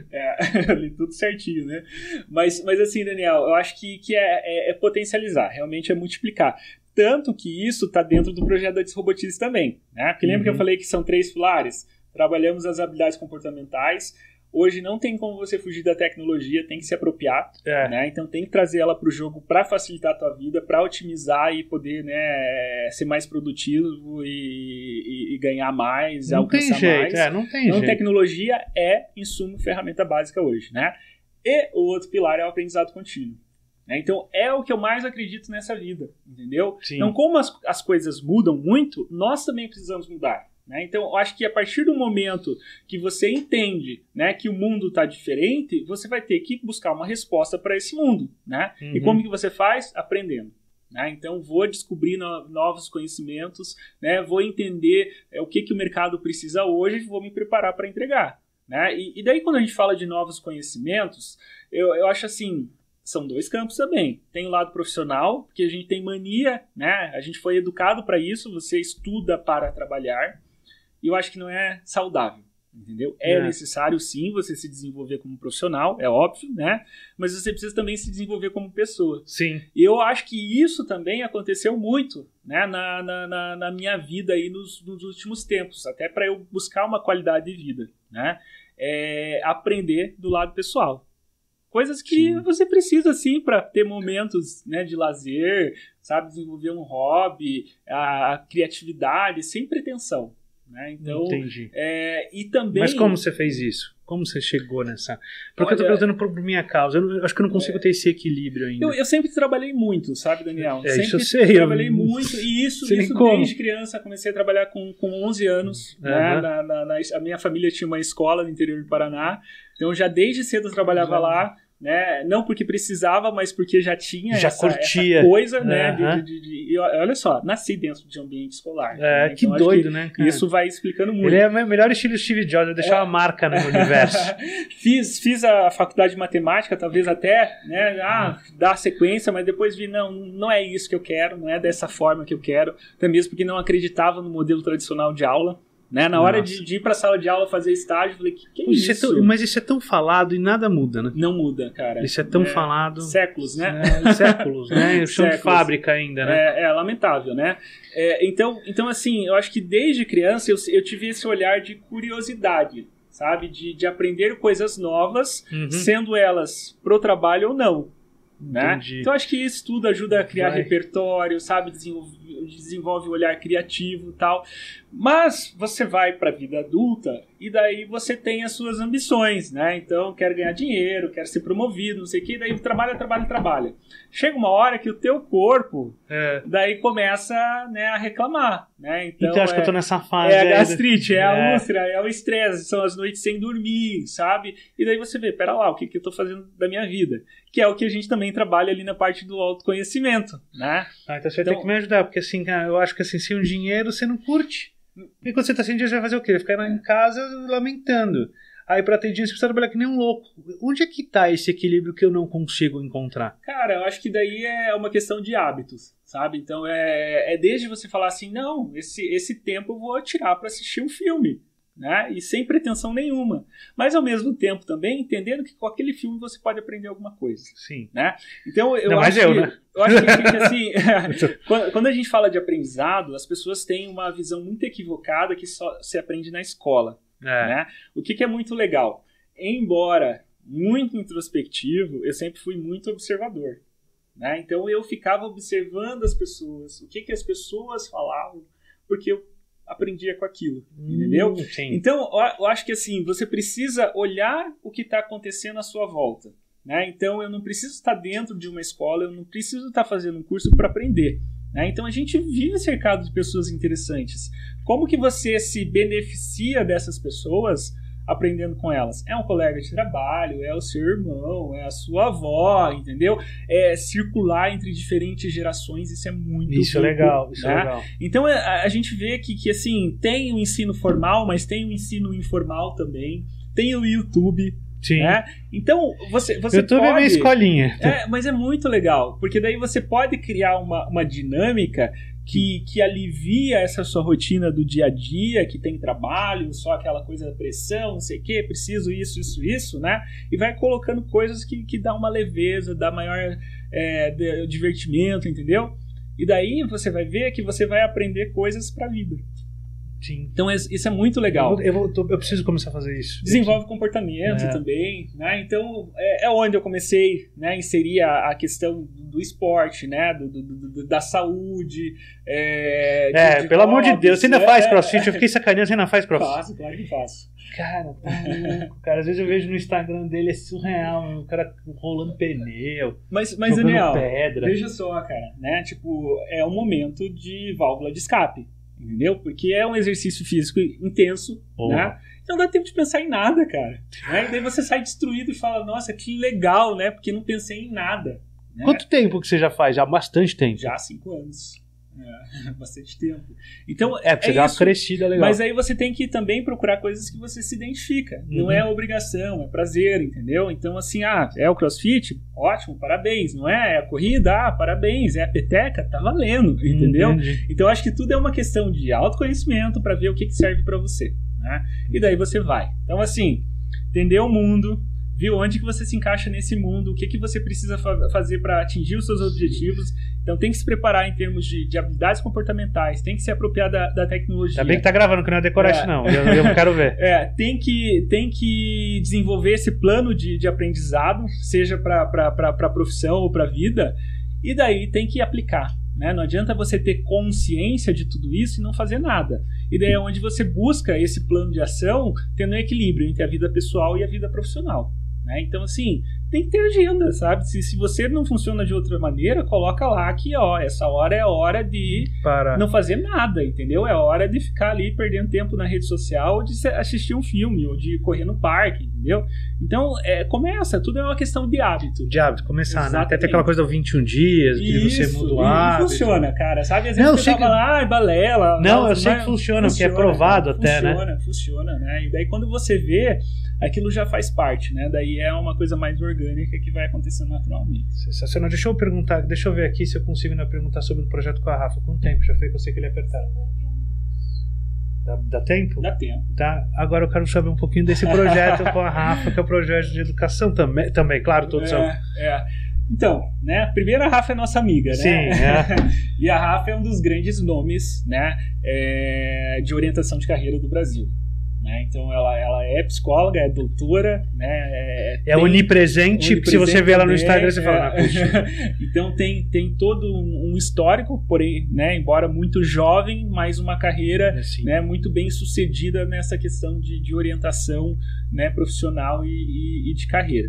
Speaker 2: é, ali tudo certinho, né? Mas, mas assim, Daniel, eu acho que, que é, é, é potencializar, realmente é multiplicar. Tanto que isso está dentro do projeto da Desrobotize também. Né? Porque lembra uhum. que eu uhum. falei que são três pilares? Trabalhamos as habilidades comportamentais, Hoje não tem como você fugir da tecnologia, tem que se apropriar, é. né? Então tem que trazer ela para o jogo para facilitar a tua vida, para otimizar e poder, né, ser mais produtivo e, e, e ganhar mais,
Speaker 1: não
Speaker 2: alcançar
Speaker 1: tem jeito,
Speaker 2: mais.
Speaker 1: É, não tem
Speaker 2: então
Speaker 1: jeito.
Speaker 2: tecnologia é insumo, ferramenta básica hoje, né? E o outro pilar é o aprendizado contínuo. Né? Então é o que eu mais acredito nessa vida, entendeu? Sim. Então como as, as coisas mudam muito, nós também precisamos mudar. Né? Então, eu acho que a partir do momento que você entende né, que o mundo está diferente, você vai ter que buscar uma resposta para esse mundo. Né? Uhum. E como que você faz? Aprendendo. Né? Então, vou descobrir no, novos conhecimentos, né? vou entender é, o que, que o mercado precisa hoje e vou me preparar para entregar. Né? E, e, daí, quando a gente fala de novos conhecimentos, eu, eu acho assim, são dois campos também. Tem o lado profissional, porque a gente tem mania, né? A gente foi educado para isso, você estuda para trabalhar. E eu acho que não é saudável. Entendeu? É, é, necessário sim você se desenvolver como profissional, é óbvio, né? Mas você precisa também se desenvolver como pessoa.
Speaker 1: Sim.
Speaker 2: E eu acho que isso também aconteceu muito, né? Na, na, na, na minha vida aí nos, nos últimos tempos, até para eu buscar uma qualidade de vida, né? É aprender do lado pessoal. Coisas que sim. você precisa, sim, para ter momentos né, de lazer, sabe? Desenvolver um hobby, a, a criatividade, sem pretensão. Né? Então,
Speaker 1: Entendi.
Speaker 2: É, e também...
Speaker 1: Mas como você fez isso? Como você chegou nessa. Porque Olha, eu tô perguntando por, por minha causa. Eu, não, eu, acho que eu não consigo é, ter esse equilíbrio ainda.
Speaker 2: Eu, eu, sempre trabalhei muito, sabe, Daniel?
Speaker 1: É,
Speaker 2: sempre
Speaker 1: isso eu sei.
Speaker 2: Trabalhei eu... muito. E isso, isso desde criança. Comecei a trabalhar com, com 11 anos. Uhum. Né? Na, na, na, a minha família tinha uma escola no interior do Paraná. Então, já desde cedo eu trabalhava uhum. lá né? Não porque precisava, mas porque já tinha
Speaker 1: já
Speaker 2: essa. Essa coisa, né? De, de, de, olha só, nasci dentro de um ambiente escolar.
Speaker 1: É, né? que então, doido, que né?
Speaker 2: Cara? Isso vai explicando muito.
Speaker 1: Ele é o melhor estilo Steve Jobs, deixar é. uma marca no universo.
Speaker 2: fiz, fiz a faculdade de matemática, talvez até, né? Ah, dar sequência, mas depois vi, não, não é isso que eu quero, não é dessa forma que eu quero, até mesmo porque não acreditava no modelo tradicional de aula. Né? Na hora de, de, ir pra sala de aula fazer estágio, eu falei, que, que é isso?
Speaker 1: isso? É tão, mas isso é tão falado e nada muda, né?
Speaker 2: Não muda, cara.
Speaker 1: Isso é tão é, falado.
Speaker 2: Séculos, né?
Speaker 1: É, séculos, né? Chão de fábrica ainda, né?
Speaker 2: É, é lamentável, né? É, então, então, assim, eu acho que desde criança eu, eu tive esse olhar de curiosidade, sabe? De, de aprender coisas novas, uhum. sendo elas pro trabalho ou não. Né? Então acho que isso tudo ajuda a criar Vai. repertório, sabe? Desenvolve, desenvolve o olhar criativo e tal. Mas você vai para a vida adulta e daí você tem as suas ambições, né? Então, quer ganhar dinheiro, quer ser promovido, não sei o que, daí trabalha, trabalha, trabalha. Chega uma hora que o teu corpo é. daí começa né, a reclamar, né?
Speaker 1: Então, então acho é, que eu tô nessa fase.
Speaker 2: É a gastrite, é, a úlcera, é o estresse, são as noites sem dormir, sabe? E daí você vê, pera lá, o que, que eu tô fazendo da minha vida? Que é o que a gente também trabalha ali na parte do autoconhecimento, né?
Speaker 1: Ah, então você então, tem que me ajudar, porque assim, eu acho que assim, sem o dinheiro você não curte. E quando você tá sem dinheiro, você vai fazer o quê? Vai ficar em casa lamentando. Aí pra ter dinheiro você precisa trabalhar que nem um louco. Onde é que tá esse equilíbrio que eu não consigo encontrar?
Speaker 2: Cara, eu acho que daí é uma questão de hábitos, sabe? Então é, é desde você falar assim, não, esse, esse tempo eu vou tirar para assistir um filme né? E sem pretensão nenhuma. Mas ao mesmo tempo também entendendo que com aquele filme você pode aprender alguma coisa.
Speaker 1: Sim.
Speaker 2: Né? Então eu
Speaker 1: Não,
Speaker 2: acho
Speaker 1: eu,
Speaker 2: que,
Speaker 1: né?
Speaker 2: eu acho que assim, quando a gente fala de aprendizado, as pessoas têm uma visão muito equivocada que só se aprende na escola. É. Né? O que, que é muito legal. Embora muito introspectivo, eu sempre fui muito observador. Né? Então eu ficava observando as pessoas, o que, que as pessoas falavam, porque eu aprendia com aquilo, hum, entendeu?
Speaker 1: Sim.
Speaker 2: Então, eu acho que assim, você precisa olhar o que está acontecendo à sua volta. Né? Então, eu não preciso estar dentro de uma escola, eu não preciso estar fazendo um curso para aprender. Né? Então, a gente vive cercado de pessoas interessantes. Como que você se beneficia dessas pessoas aprendendo com elas. É um colega de trabalho, é o seu irmão, é a sua avó, entendeu? É circular entre diferentes gerações, isso é muito
Speaker 1: Isso é legal, isso é né? é legal.
Speaker 2: Então a, a, gente vê que, que assim, tem o ensino formal, mas tem o ensino informal também. tem o YouTube.
Speaker 1: Sim.
Speaker 2: Né? Então, você, você
Speaker 1: YouTube
Speaker 2: pode...
Speaker 1: é minha escolinha.
Speaker 2: É, mas é muito legal, porque daí você pode criar uma, uma dinâmica que, que alivia essa sua rotina do dia a dia, que tem trabalho, só aquela coisa da pressão, não sei o quê, preciso isso, isso, isso, né? E vai colocando coisas que, que dá uma leveza, dá maior é, divertimento, entendeu? E daí você vai ver que você vai aprender coisas para a vida.
Speaker 1: Sim.
Speaker 2: Então isso é muito legal.
Speaker 1: Eu, vou, eu, eu, preciso começar a fazer isso.
Speaker 2: Desenvolve comportamento é. também, né? Então é, é, onde eu comecei, né? Inserir a, a questão do esporte, né? Do, do, do da saúde. É,
Speaker 1: é de pelo amor de Deus, você ainda faz é. crossfit? Eu fiquei sacaneando, você ainda faz crossfit?
Speaker 2: Faço, claro que faço.
Speaker 1: Cara, tá louco, cara. Às vezes eu vejo no Instagram dele, é surreal, o cara rolando pneu.
Speaker 2: Mas, mas Daniel, pedra. veja só, cara, né? Tipo, é um momento de válvula de escape entendeu? Porque é um exercício físico intenso, oh. né? Então não dá tempo de pensar em nada, cara. Né? E daí você sai destruído e fala, nossa, que legal, né? Porque não pensei em nada. Né?
Speaker 1: Quanto tempo que você já faz? Já há bastante tempo.
Speaker 2: Já há cinco anos. É, bastante tempo. Então,
Speaker 1: é, você
Speaker 2: é
Speaker 1: dar uma crescida legal.
Speaker 2: Mas aí você tem que também procurar coisas que você se identifica. Uhum. Não é obrigação, é prazer, entendeu? Então, assim, ah, é o crossfit? Ótimo, parabéns. Não é? É a corrida? Ah, parabéns. É a peteca? Tá valendo, entendeu? Entendi. Então, acho que tudo é uma questão de autoconhecimento para ver o que, que serve para você. Né? E daí você vai. Então, assim, entender o mundo, viu onde que você se encaixa nesse mundo, o que, que você precisa fa fazer para atingir os seus objetivos. Então tem que se preparar em termos de, de habilidades comportamentais, tem que se apropriar da, da tecnologia.
Speaker 1: Ainda bem que tá gravando, que não é decorate, é. não. Eu, eu quero ver.
Speaker 2: É, tem que, tem que desenvolver esse plano de, de aprendizado, seja para a profissão ou para a vida, e daí tem que aplicar. Né? Não adianta você ter consciência de tudo isso e não fazer nada. E daí é onde você busca esse plano de ação tendo um equilíbrio entre a vida pessoal e a vida profissional. Né? Então, assim, tem que ter agenda, sabe? Se, se você não funciona de outra maneira, coloca lá que, ó, essa hora é hora de
Speaker 1: Para.
Speaker 2: não fazer nada, entendeu? É hora de ficar ali perdendo tempo na rede social, ou de assistir um filme, ou de correr no parque, entendeu? Então, é, começa, tudo é uma questão de hábito.
Speaker 1: De hábito, começar, Exatamente. né? Até tem aquela coisa do 21 dias, que Isso, você muda o hábito.
Speaker 2: funciona, cara, sabe? Às vezes não, você tava que... lá, balela.
Speaker 1: Não, eu sei que funciona, funciona, porque é provado até,
Speaker 2: né? Funciona, funciona, né? E daí quando você vê aquilo já faz parte, né? Daí é uma coisa mais orgânica que vai acontecendo naturalmente.
Speaker 1: Sensacional. Deixa eu perguntar, deixa eu ver aqui se eu consigo ainda perguntar sobre o projeto com a Rafa. Quanto tempo já foi que eu sei que ele apertar? Dá, dá, tempo?
Speaker 2: Dá tempo.
Speaker 1: Tá. Agora eu quero saber um pouquinho desse projeto com a Rafa, que é o projeto de educação também, também claro, todos
Speaker 2: é,
Speaker 1: são.
Speaker 2: É. Então, né? Primeiro a Rafa é nossa amiga, né?
Speaker 1: Sim. É.
Speaker 2: e a Rafa é um dos grandes nomes, né? É, de orientação de carreira do Brasil. Né? Então ela, ela é psicóloga, é doutora, né?
Speaker 1: é, é onipresente, onipresente, se você vê ela no Instagram você fala,
Speaker 2: é, então tem, tem todo um, um, histórico, porém, né, embora muito jovem, mas uma carreira é, né, muito bem sucedida nessa questão de, de orientação né, profissional e, e, e de carreira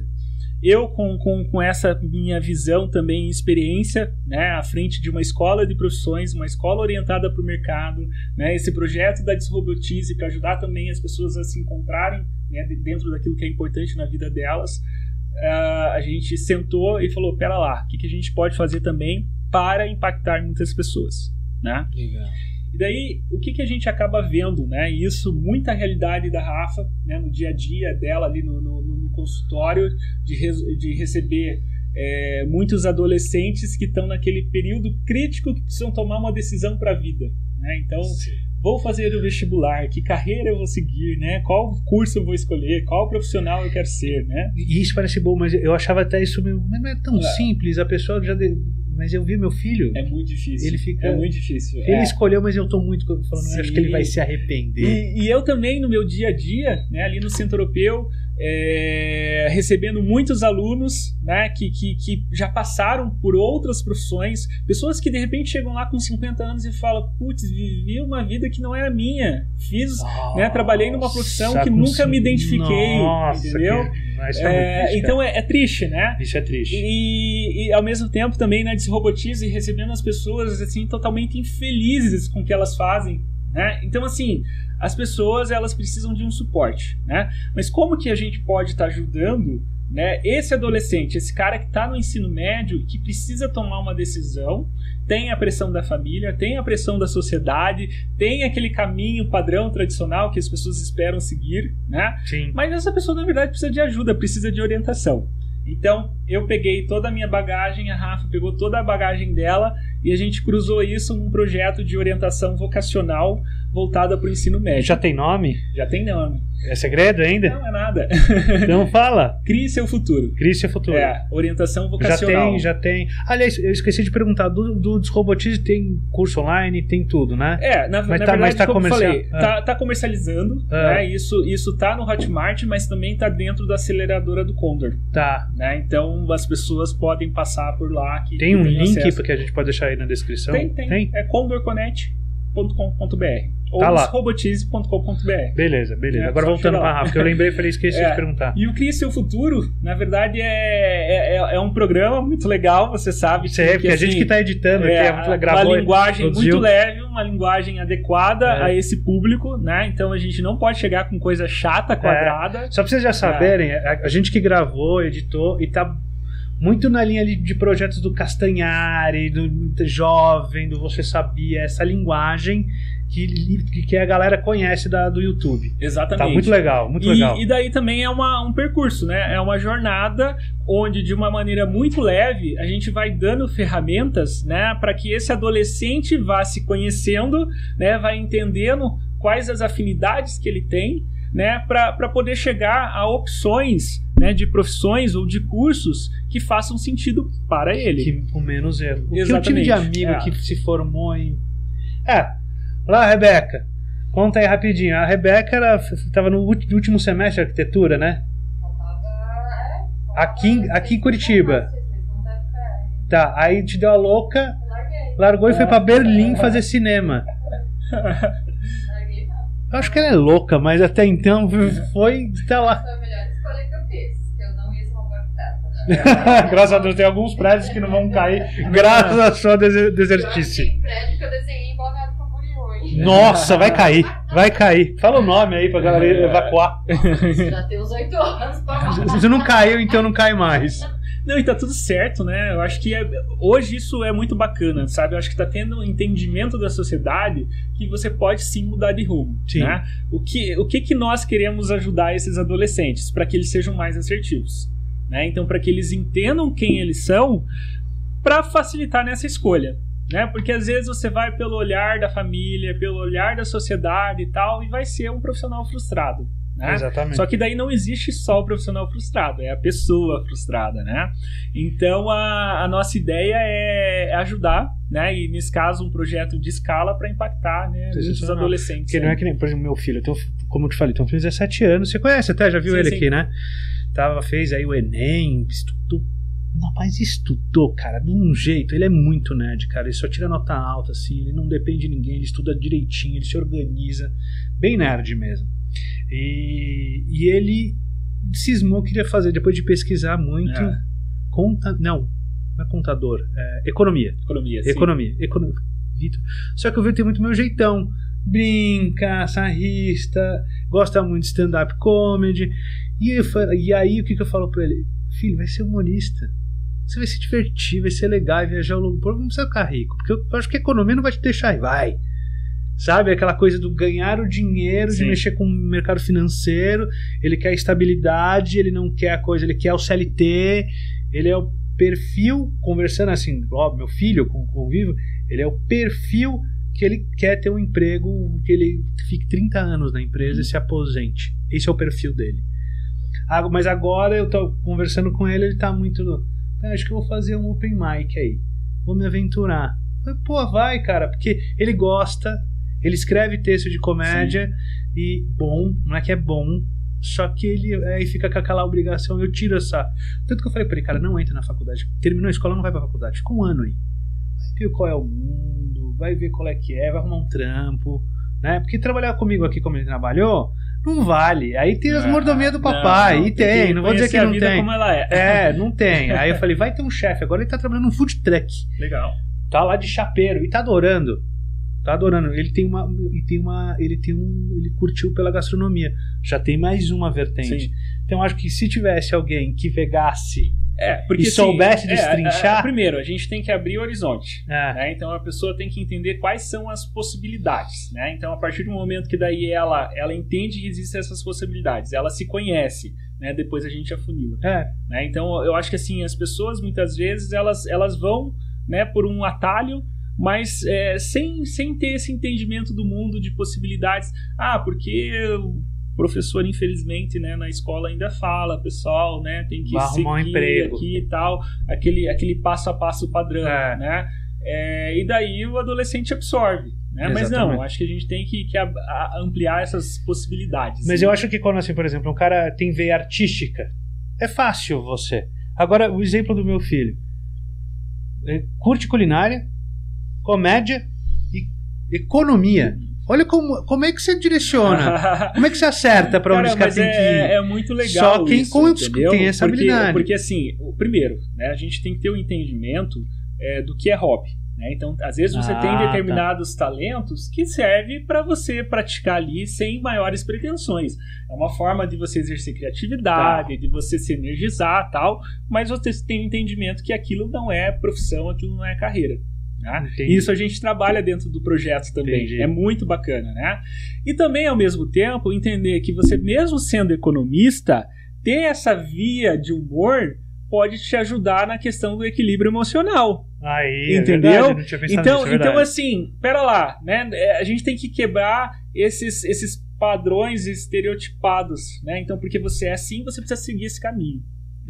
Speaker 2: eu com, com, com essa minha visão também experiência né, à frente de uma escola de profissões, uma escola orientada para o mercado, né, esse projeto da Desrobotize para ajudar também as pessoas a se encontrarem né, dentro daquilo que é importante na vida delas, uh, a gente sentou e falou, pera lá, o que, que a gente pode fazer também para impactar muitas pessoas, né?
Speaker 1: Legal.
Speaker 2: E daí, o que, que a gente acaba vendo, né? Isso, muita realidade da Rafa, né? No dia a dia dela ali no, no, no consultório, de, re, de receber é, muitos adolescentes que estão naquele período crítico que precisam tomar uma decisão para a vida. Né? Então, Sim. Vou fazer o vestibular, que carreira eu vou seguir, né? qual curso eu vou escolher, qual profissional eu quero ser. Né?
Speaker 1: E isso parece bom, mas eu achava até isso, mas não é tão é. simples. A pessoa já de, mas eu vi meu filho.
Speaker 2: É muito difícil.
Speaker 1: Ele fica.
Speaker 2: É muito difícil.
Speaker 1: Ele é. escolheu, mas eu tô muito falando, Sim. acho que ele vai se arrepender.
Speaker 2: E, e, eu também, no meu dia a dia, né, ali no Centro Europeu, é, recebendo muitos alunos né, que, que, que, já passaram por outras profissões, pessoas que de repente chegam lá com 50 anos e falam: Putz, vivi uma vida que não era minha, fiz, Nossa, né, trabalhei numa profissão que nunca me identifiquei, Nossa, entendeu?
Speaker 1: Que... É,
Speaker 2: triste, então é, é, triste, né?
Speaker 1: Isso é triste.
Speaker 2: E, e ao mesmo tempo também, né, desrobotiza e recebendo as pessoas assim totalmente infelizes com o que elas fazem, né? Então assim, as pessoas elas precisam de um suporte, né? Mas como que a gente pode estar tá ajudando né? Esse adolescente, esse cara que está no ensino médio, que precisa tomar uma decisão, tem a pressão da família, tem a pressão da sociedade, tem aquele caminho padrão tradicional que as pessoas esperam seguir, né?
Speaker 1: Sim.
Speaker 2: Mas essa pessoa na verdade precisa de ajuda, precisa de orientação. Então, eu peguei toda a minha bagagem, a Rafa pegou toda a bagagem dela e a gente cruzou isso num projeto de orientação vocacional voltada para o ensino médio.
Speaker 1: Já tem nome?
Speaker 2: Já tem nome.
Speaker 1: É segredo ainda?
Speaker 2: Não é nada.
Speaker 1: Então fala.
Speaker 2: Crie seu futuro.
Speaker 1: Crie seu futuro.
Speaker 2: É, orientação
Speaker 1: Já
Speaker 2: vocacional.
Speaker 1: tem, já tem. Aliás, eu esqueci de perguntar, do, do Desrobotize tem curso online, tem tudo, né?
Speaker 2: É, na,
Speaker 1: Mas
Speaker 2: na
Speaker 1: tá-
Speaker 2: verdade,
Speaker 1: mas tá
Speaker 2: como eu
Speaker 1: comercial-
Speaker 2: falei,
Speaker 1: ah.
Speaker 2: tá, tá comercializando,
Speaker 1: Ah.
Speaker 2: né? Isso, isso tá no Hotmart, mas também tá dentro da aceleradora do Condor,
Speaker 1: Tá.
Speaker 2: né? Então as pessoas podem passar por lá. Que,
Speaker 1: Tem um
Speaker 2: que
Speaker 1: link
Speaker 2: acesso.
Speaker 1: que a gente pode deixar aí na descrição?
Speaker 2: Tem, tem. É condorconnect.com.br ou
Speaker 1: Tá
Speaker 2: robotize.com.br.
Speaker 1: Beleza, beleza.
Speaker 2: É,
Speaker 1: Agora voltando pra Rafa, que eu lembrei e falei, esqueci
Speaker 2: É.
Speaker 1: de perguntar.
Speaker 2: E o Crie Seu Futuro, na verdade, é, é, é um programa muito legal, você sabe.
Speaker 1: Isso é, porque a gente
Speaker 2: assim,
Speaker 1: que tá editando aqui,
Speaker 2: é,
Speaker 1: é muito
Speaker 2: uma
Speaker 1: gravou.
Speaker 2: linguagem muito leve, uma linguagem adequada
Speaker 1: É.
Speaker 2: a esse público, né? Então a gente não pode chegar com coisa chata, quadrada.
Speaker 1: Só pra vocês já saberem, a, a gente que gravou, editou e tá muito na linha de projetos do Castanhari, do, do Jovem, do Você Sabia, essa linguagem que, que a galera conhece da, do YouTube.
Speaker 2: Exatamente.
Speaker 1: Tá muito legal, muito
Speaker 2: e,
Speaker 1: legal.
Speaker 2: e daí também é uma, um percurso, né? É uma jornada onde, de uma maneira muito leve, a gente vai dando ferramentas, né, para que esse adolescente vá se conhecendo, né, vai entendendo quais as afinidades que ele tem, né, para poder chegar a opções, né, de profissões ou de cursos que façam sentido para ele.
Speaker 1: Que, com menos erro. O que eu tive
Speaker 2: Exatamente,
Speaker 1: de amigo
Speaker 2: é.
Speaker 1: que se formou em. É, lá, Rebeca. Conta aí rapidinho. A Rebeca era, tava no último semestre de arquitetura, né? Aqui em- aqui em Curitiba. Tá, aí te deu a louca, largou e foi pra Berlim fazer cinema. Eu acho que ela é louca, mas até então foi. Tá lá.
Speaker 3: Foi a melhor escolha que eu fiz, que eu não ia ser uma boa arquiteta.
Speaker 1: Graças a Deus, tem alguns prédios que não vão cair, graças à sua
Speaker 3: Eu
Speaker 1: desertice.
Speaker 3: prédio que eu desenhei em Balneário Camboriú, hein?
Speaker 1: Nossa, vai cair, vai cair. Fala o nome aí pra galera evacuar.
Speaker 3: Já tem uns oito anos pra
Speaker 1: Se não caiu, então não cai mais.
Speaker 2: Não, e tá tudo certo, né? Eu acho que é- hoje isso é muito bacana, sabe? Eu acho que tá tendo um entendimento da sociedade que você pode sim mudar de rumo.
Speaker 1: Sim.
Speaker 2: Né? O, que, o que que nós queremos ajudar esses adolescentes? Para que eles sejam mais assertivos. Né? Então, para que eles entendam quem eles são, para facilitar nessa escolha. Né? Porque às vezes você vai pelo olhar da família, pelo olhar da sociedade e tal, e vai ser um profissional frustrado. Né?
Speaker 1: Exatamente.
Speaker 2: Só que daí não existe só o profissional frustrado, é a pessoa frustrada, né? Então a, a nossa ideia é ajudar, né? E nesse caso um projeto de escala para impactar, né? Muitos adolescentes.
Speaker 1: Porque não é
Speaker 2: né?
Speaker 1: que nem, por exemplo, meu filho, eu tenho, como eu te falei, tem um filho de 17 anos, você conhece até, já viu
Speaker 2: Sim,
Speaker 1: ele
Speaker 2: sim.
Speaker 1: aqui, né? Tava, fez aí o Enem, estudou. Rapaz, estudou, cara, de um jeito. Ele é muito nerd, cara. Ele só tira nota alta, assim. Ele não depende de ninguém. Ele estuda direitinho, ele se organiza. Bem nerd mesmo. E, e ele cismou, queria fazer, depois de pesquisar muito.
Speaker 2: É.
Speaker 1: Conta. Não, não é contador. É economia.
Speaker 2: Economia. sim.
Speaker 1: Economia. Economia. Vitor. Só que o Vitor tem muito meu jeitão. Brinca, sarrista, gosta muito de stand-up comedy. E, eu e aí o que, que eu falo pra ele? Filho, vai ser humorista. Você vai se divertir, vai ser legal, viajar ao longo prazo, não precisa ficar rico. Porque eu acho que a economia não vai te deixar. Vai. Sabe? Aquela coisa do ganhar o dinheiro, de
Speaker 2: Sim.
Speaker 1: mexer com o mercado financeiro. Ele quer estabilidade, ele não quer a coisa, ele quer o CLT. Ele é o perfil, conversando assim, ó, meu filho com convívio, ele é o perfil que ele quer ter um emprego, que ele fique 30 anos na empresa e se aposente. Esse é o perfil dele. Mas agora eu tô conversando com ele, ele tá muito. "Ah, Acho que eu vou fazer um open mic aí. Vou me aventurar. Falei, Pô, vai, cara, porque ele gosta, ele escreve texto de comédia e bom, não é que é bom, só que ele aí fica com aquela obrigação, eu tiro essa. Tanto que eu falei pra ele, cara, não entra na faculdade. Terminou a escola, não vai pra faculdade. Fica um ano aí. Vai ver qual é o mundo, vai ver qual é que é, vai arrumar um trampo, né? Porque trabalhar comigo aqui como ele trabalhou, não vale. Aí tem as mordomias do papai,
Speaker 2: não,
Speaker 1: e tem,
Speaker 2: que
Speaker 1: não vou dizer que não
Speaker 2: vida
Speaker 1: tem.
Speaker 2: como ela é.
Speaker 1: É, não tem. Aí eu falei, vai ter um chefe. Agora ele tá trabalhando no food truck.
Speaker 2: Legal.
Speaker 1: Tá lá de chapeiro e tá adorando. Tá adorando. Ele tem uma. Ele tem uma. Ele tem um. Ele curtiu pela gastronomia. Já tem mais uma vertente.
Speaker 2: Sim.
Speaker 1: Então acho que se tivesse alguém que vegasse
Speaker 2: É, porque
Speaker 1: e
Speaker 2: assim,
Speaker 1: soubesse
Speaker 2: é,
Speaker 1: destrinchar.
Speaker 2: é, é, primeiro, a gente tem que abrir o horizonte.
Speaker 1: é,
Speaker 2: né? Então a pessoa tem que entender quais são as possibilidades, né? Então a partir do momento que daí ela ela entende que existem essas possibilidades, ela se conhece, né? Depois a gente afunila,
Speaker 1: é,
Speaker 2: né? Então eu acho que assim as pessoas muitas vezes elas elas vão, né? Por um atalho mas é, sem, sem ter esse entendimento do mundo de possibilidades. Ah, porque o professor, infelizmente, né, na escola ainda fala, pessoal, né, tem que
Speaker 1: Vai arrumar um
Speaker 2: seguir
Speaker 1: emprego.
Speaker 2: aqui e tal, aquele, aquele passo a passo padrão,
Speaker 1: É.
Speaker 2: né? É, e daí o adolescente absorve. Né? Mas não, acho que a gente tem que, que a- a- ampliar essas possibilidades.
Speaker 1: Mas
Speaker 2: né?
Speaker 1: eu acho que quando, assim, por exemplo, um cara tem veia artística, é fácil você. Agora, o exemplo do meu filho. Ele curte culinária, comédia e economia. Olha como, como é que você direciona. Como é que você acerta para onde
Speaker 2: Cara,
Speaker 1: tem
Speaker 2: é,
Speaker 1: que ir?
Speaker 2: é muito legal
Speaker 1: Só quem
Speaker 2: isso, entendeu?
Speaker 1: tem essa
Speaker 2: porque,
Speaker 1: habilidade.
Speaker 2: Porque assim, primeiro, né, a gente tem que ter o entendimento é, do que é hobby. né? Então, às vezes você
Speaker 1: Ah,
Speaker 2: tem
Speaker 1: tá.
Speaker 2: determinados talentos que serve para você praticar ali sem maiores pretensões. É uma forma de você exercer criatividade,
Speaker 1: Tá.
Speaker 2: de você se energizar tal, mas você tem o entendimento que aquilo não é profissão, aquilo não é carreira. Né? Isso a gente trabalha dentro do projeto também.
Speaker 1: Entendi.
Speaker 2: É muito bacana, né? E também, ao mesmo tempo, entender que você, mesmo sendo economista, ter essa via de humor pode te ajudar na questão do equilíbrio emocional.
Speaker 1: Aí,
Speaker 2: Entendeu?
Speaker 1: É verdade,
Speaker 2: Então,
Speaker 1: nisso, é
Speaker 2: então assim, pera lá, né? É, A gente tem que quebrar esses, esses padrões estereotipados, né? Então, porque você é assim, você precisa seguir esse caminho.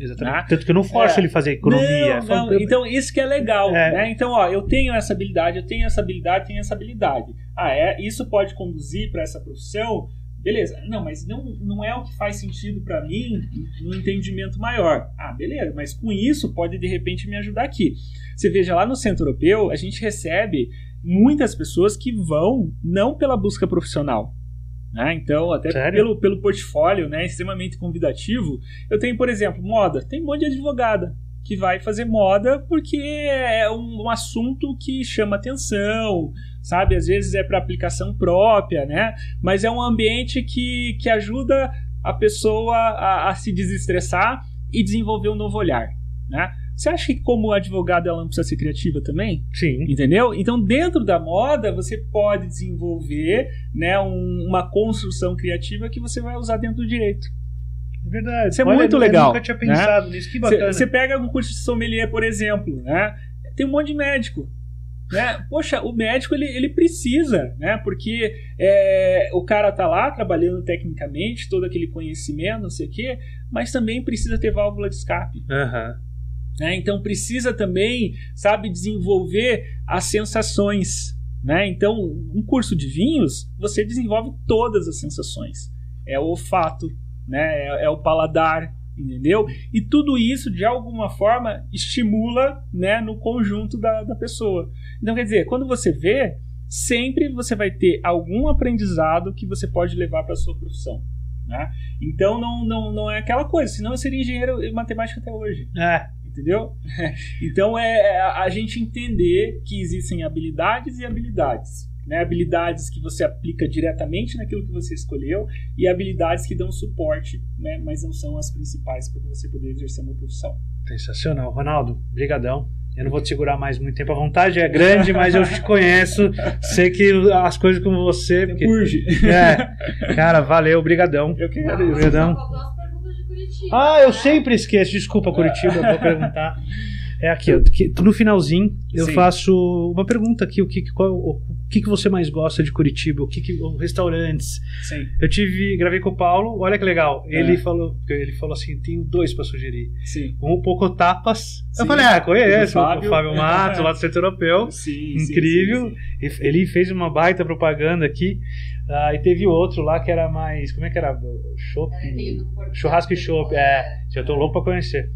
Speaker 1: Exatamente.
Speaker 2: né?
Speaker 1: Tanto que eu não forço
Speaker 2: É.
Speaker 1: ele fazer economia.
Speaker 2: Não, não, Então, isso que é legal,
Speaker 1: É.
Speaker 2: né? Então, ó, eu tenho essa habilidade, eu tenho essa habilidade, tenho essa habilidade. Ah, é? Isso pode conduzir para essa profissão? Beleza. Não, mas não, não é o que faz sentido para mim no entendimento maior. Ah, beleza, mas com isso pode de repente me ajudar aqui. Você veja lá no Centro Europeu, a gente recebe muitas pessoas que vão não pela busca profissional. Né? Então, até
Speaker 1: Sério?
Speaker 2: pelo, pelo portfólio né, extremamente convidativo, eu tenho, por exemplo, moda. Tem um monte de advogada que vai fazer moda porque é um, um assunto que chama atenção, sabe? Às vezes é para aplicação própria, né? Mas é um ambiente que, que ajuda a pessoa a, a se desestressar e desenvolver um novo olhar, né? Você acha que como advogada ela não precisa ser criativa também?
Speaker 1: Sim.
Speaker 2: Entendeu? Então, dentro da moda, você pode desenvolver né, um- uma construção criativa que você vai usar dentro do direito.
Speaker 1: É verdade.
Speaker 2: Isso é
Speaker 1: Olha,
Speaker 2: muito
Speaker 1: eu
Speaker 2: legal,
Speaker 1: nunca tinha
Speaker 2: né?
Speaker 1: pensado nisso. Que bacana.
Speaker 2: Você pega um curso de sommelier, por exemplo, né? Tem um monte de médico. Né? Poxa, o médico ele, ele precisa, né? Porque é, o cara tá lá trabalhando tecnicamente, todo aquele conhecimento, não sei o quê, mas também precisa ter válvula de escape.
Speaker 1: Aham.
Speaker 2: Né? Então precisa também, sabe, desenvolver as sensações, né? Então, um curso de vinhos, você desenvolve todas as sensações. É o olfato, né? É, é o paladar, entendeu? E tudo isso, de alguma forma, estimula, né, no conjunto da, da pessoa. Então, quer dizer, quando você vê, sempre você vai ter algum aprendizado que você pode levar para sua profissão. Né? Então não, não, não é aquela coisa, senão eu seria engenheiro em matemática até hoje
Speaker 1: É,
Speaker 2: entendeu? Então é a a gente entender que existem habilidades e habilidades. Né? Habilidades que você aplica diretamente naquilo que você escolheu e habilidades que dão suporte, né? mas não são as principais para você poder exercer uma profissão.
Speaker 1: sensacional. Ronaldo, brigadão. Eu não vou te segurar mais muito tempo. A vontade é grande, mas eu te conheço. Sei que as coisas com você. Porque,
Speaker 2: Urge.
Speaker 1: é, cara, valeu, brigadão.
Speaker 2: Eu que agradeço.
Speaker 1: Obrigadão.
Speaker 3: Curitiba.
Speaker 1: Ah, eu
Speaker 3: né?
Speaker 1: sempre esqueço. Desculpa, Curitiba, eu vou perguntar. É aqui, ó, que- no finalzinho eu
Speaker 2: Sim.
Speaker 1: faço uma pergunta aqui, o que, qual, o que, que você mais gosta de Curitiba, o que, que os restaurantes.
Speaker 2: Sim,
Speaker 1: Eu tive, gravei com o Paulo, olha que legal. Ele
Speaker 2: É.
Speaker 1: falou, ele falou assim, tenho dois pra sugerir.
Speaker 2: sim.
Speaker 1: Um o Poco Tapas. Eu
Speaker 2: Sim.
Speaker 1: falei, ah, conheço, o
Speaker 2: Fábio.
Speaker 1: Fábio Matos, lá do Centro Europeu.
Speaker 2: Sim,
Speaker 1: Incrível.
Speaker 2: sim, sim.
Speaker 1: Ele fez uma baita propaganda aqui. Ah, e teve outro lá que era mais. Como é que era?
Speaker 3: Porto
Speaker 1: Churrasco e chopp. É, eu tô louco pra conhecer.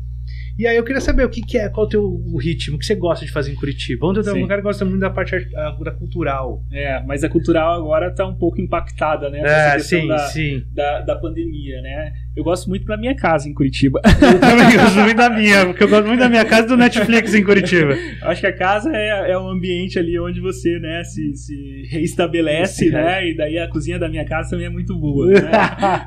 Speaker 1: E aí eu queria saber o que, que é, qual é o teu o ritmo, o que você gosta de fazer em Curitiba? Onde eu tenho um cara que gosta muito da parte art- ah, da cultural.
Speaker 2: É, mas a cultural agora está um pouco impactada, né?
Speaker 1: É, sim,
Speaker 2: da,
Speaker 1: sim.
Speaker 2: da, da pandemia, né? Eu gosto muito da minha casa em Curitiba.
Speaker 1: Eu também gosto muito da minha, porque eu gosto muito da minha casa e do Netflix em Curitiba.
Speaker 2: Eu acho que a casa é, é um ambiente ali onde você, né, se, se reestabelece, né? E daí a cozinha da minha casa também é muito boa, né?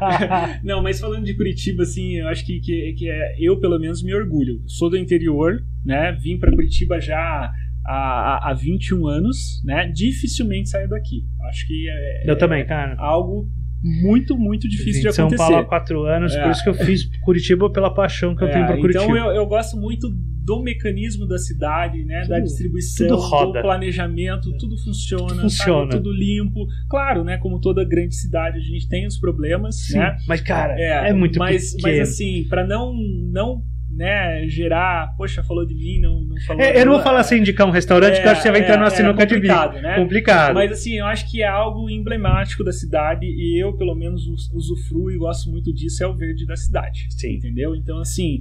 Speaker 2: Não, mas falando de Curitiba, assim, eu acho que, que, que é, eu, pelo menos, me orgulho. Sou do interior, né? Vim para Curitiba já há, há 21 anos, né? Dificilmente saio daqui. Acho que é,
Speaker 1: Eu também, cara.
Speaker 2: algo muito, muito difícil de
Speaker 1: de São
Speaker 2: acontecer.
Speaker 1: Paulo há quatro anos,
Speaker 2: É.
Speaker 1: por isso que eu fiz Curitiba pela paixão que eu
Speaker 2: É,
Speaker 1: tenho por Curitiba.
Speaker 2: Então eu, eu gosto muito do mecanismo da cidade, né? da
Speaker 1: Tudo-
Speaker 2: distribuição,
Speaker 1: tudo roda.
Speaker 2: do planejamento, tudo funciona,
Speaker 1: Tudo funciona.
Speaker 2: sabe? tudo limpo. Claro, né? Como toda grande cidade, a gente tem os problemas,
Speaker 1: Sim,
Speaker 2: né?
Speaker 1: mas cara, é, muito
Speaker 2: mas,
Speaker 1: pequeno.
Speaker 2: mas assim, para não não né, gerar, poxa, falou de mim, não, não falou.
Speaker 1: É, eu não vou falar sem indicar um restaurante, que eu acho que você vai entrar numa sinuca de bico.
Speaker 2: complicado, né?
Speaker 1: Complicado.
Speaker 2: Mas assim, eu acho que é algo emblemático da cidade e eu, pelo menos, us- usufruo e gosto muito disso, é o verde da cidade.
Speaker 1: Sim.
Speaker 2: Entendeu? Então, assim,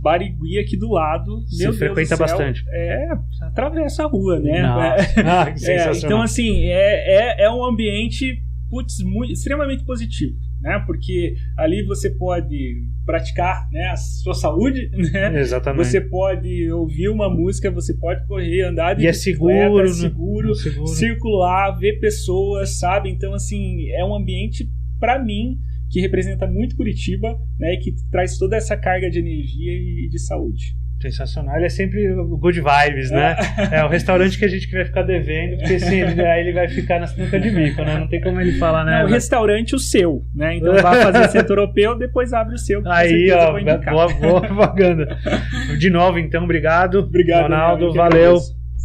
Speaker 2: Barigui aqui do lado, meu Deus
Speaker 1: frequenta
Speaker 2: do céu,
Speaker 1: bastante.
Speaker 2: É, atravessa a rua, né? É,
Speaker 1: Ah, que
Speaker 2: é, então, assim, é, é, é um ambiente putz, muito, extremamente positivo. Né? Porque ali você pode praticar né, a sua saúde, né?
Speaker 1: Exatamente.
Speaker 2: Você pode ouvir uma música, você pode correr, andar de
Speaker 1: E é
Speaker 2: bicicleta,
Speaker 1: seguro,
Speaker 2: é
Speaker 1: né?
Speaker 2: seguro,
Speaker 1: Seguro.
Speaker 2: circular, ver pessoas, sabe? Então, assim, é um ambiente, pra mim, que representa muito Curitiba, né? E que traz toda essa carga de energia e de saúde.
Speaker 1: Sensacional. Ele é sempre good vibes, né? É o restaurante que a gente vai ficar devendo, porque assim, ele, aí ele vai ficar na sinuca de bico, né? Não tem como ele falar, né?
Speaker 2: Não, o restaurante o seu, né? Então vai fazer centro europeu, depois abre o seu.
Speaker 1: Aí, ó, boa, boa propaganda. De novo, então, obrigado.
Speaker 2: Obrigado,
Speaker 1: Ronaldo, valeu.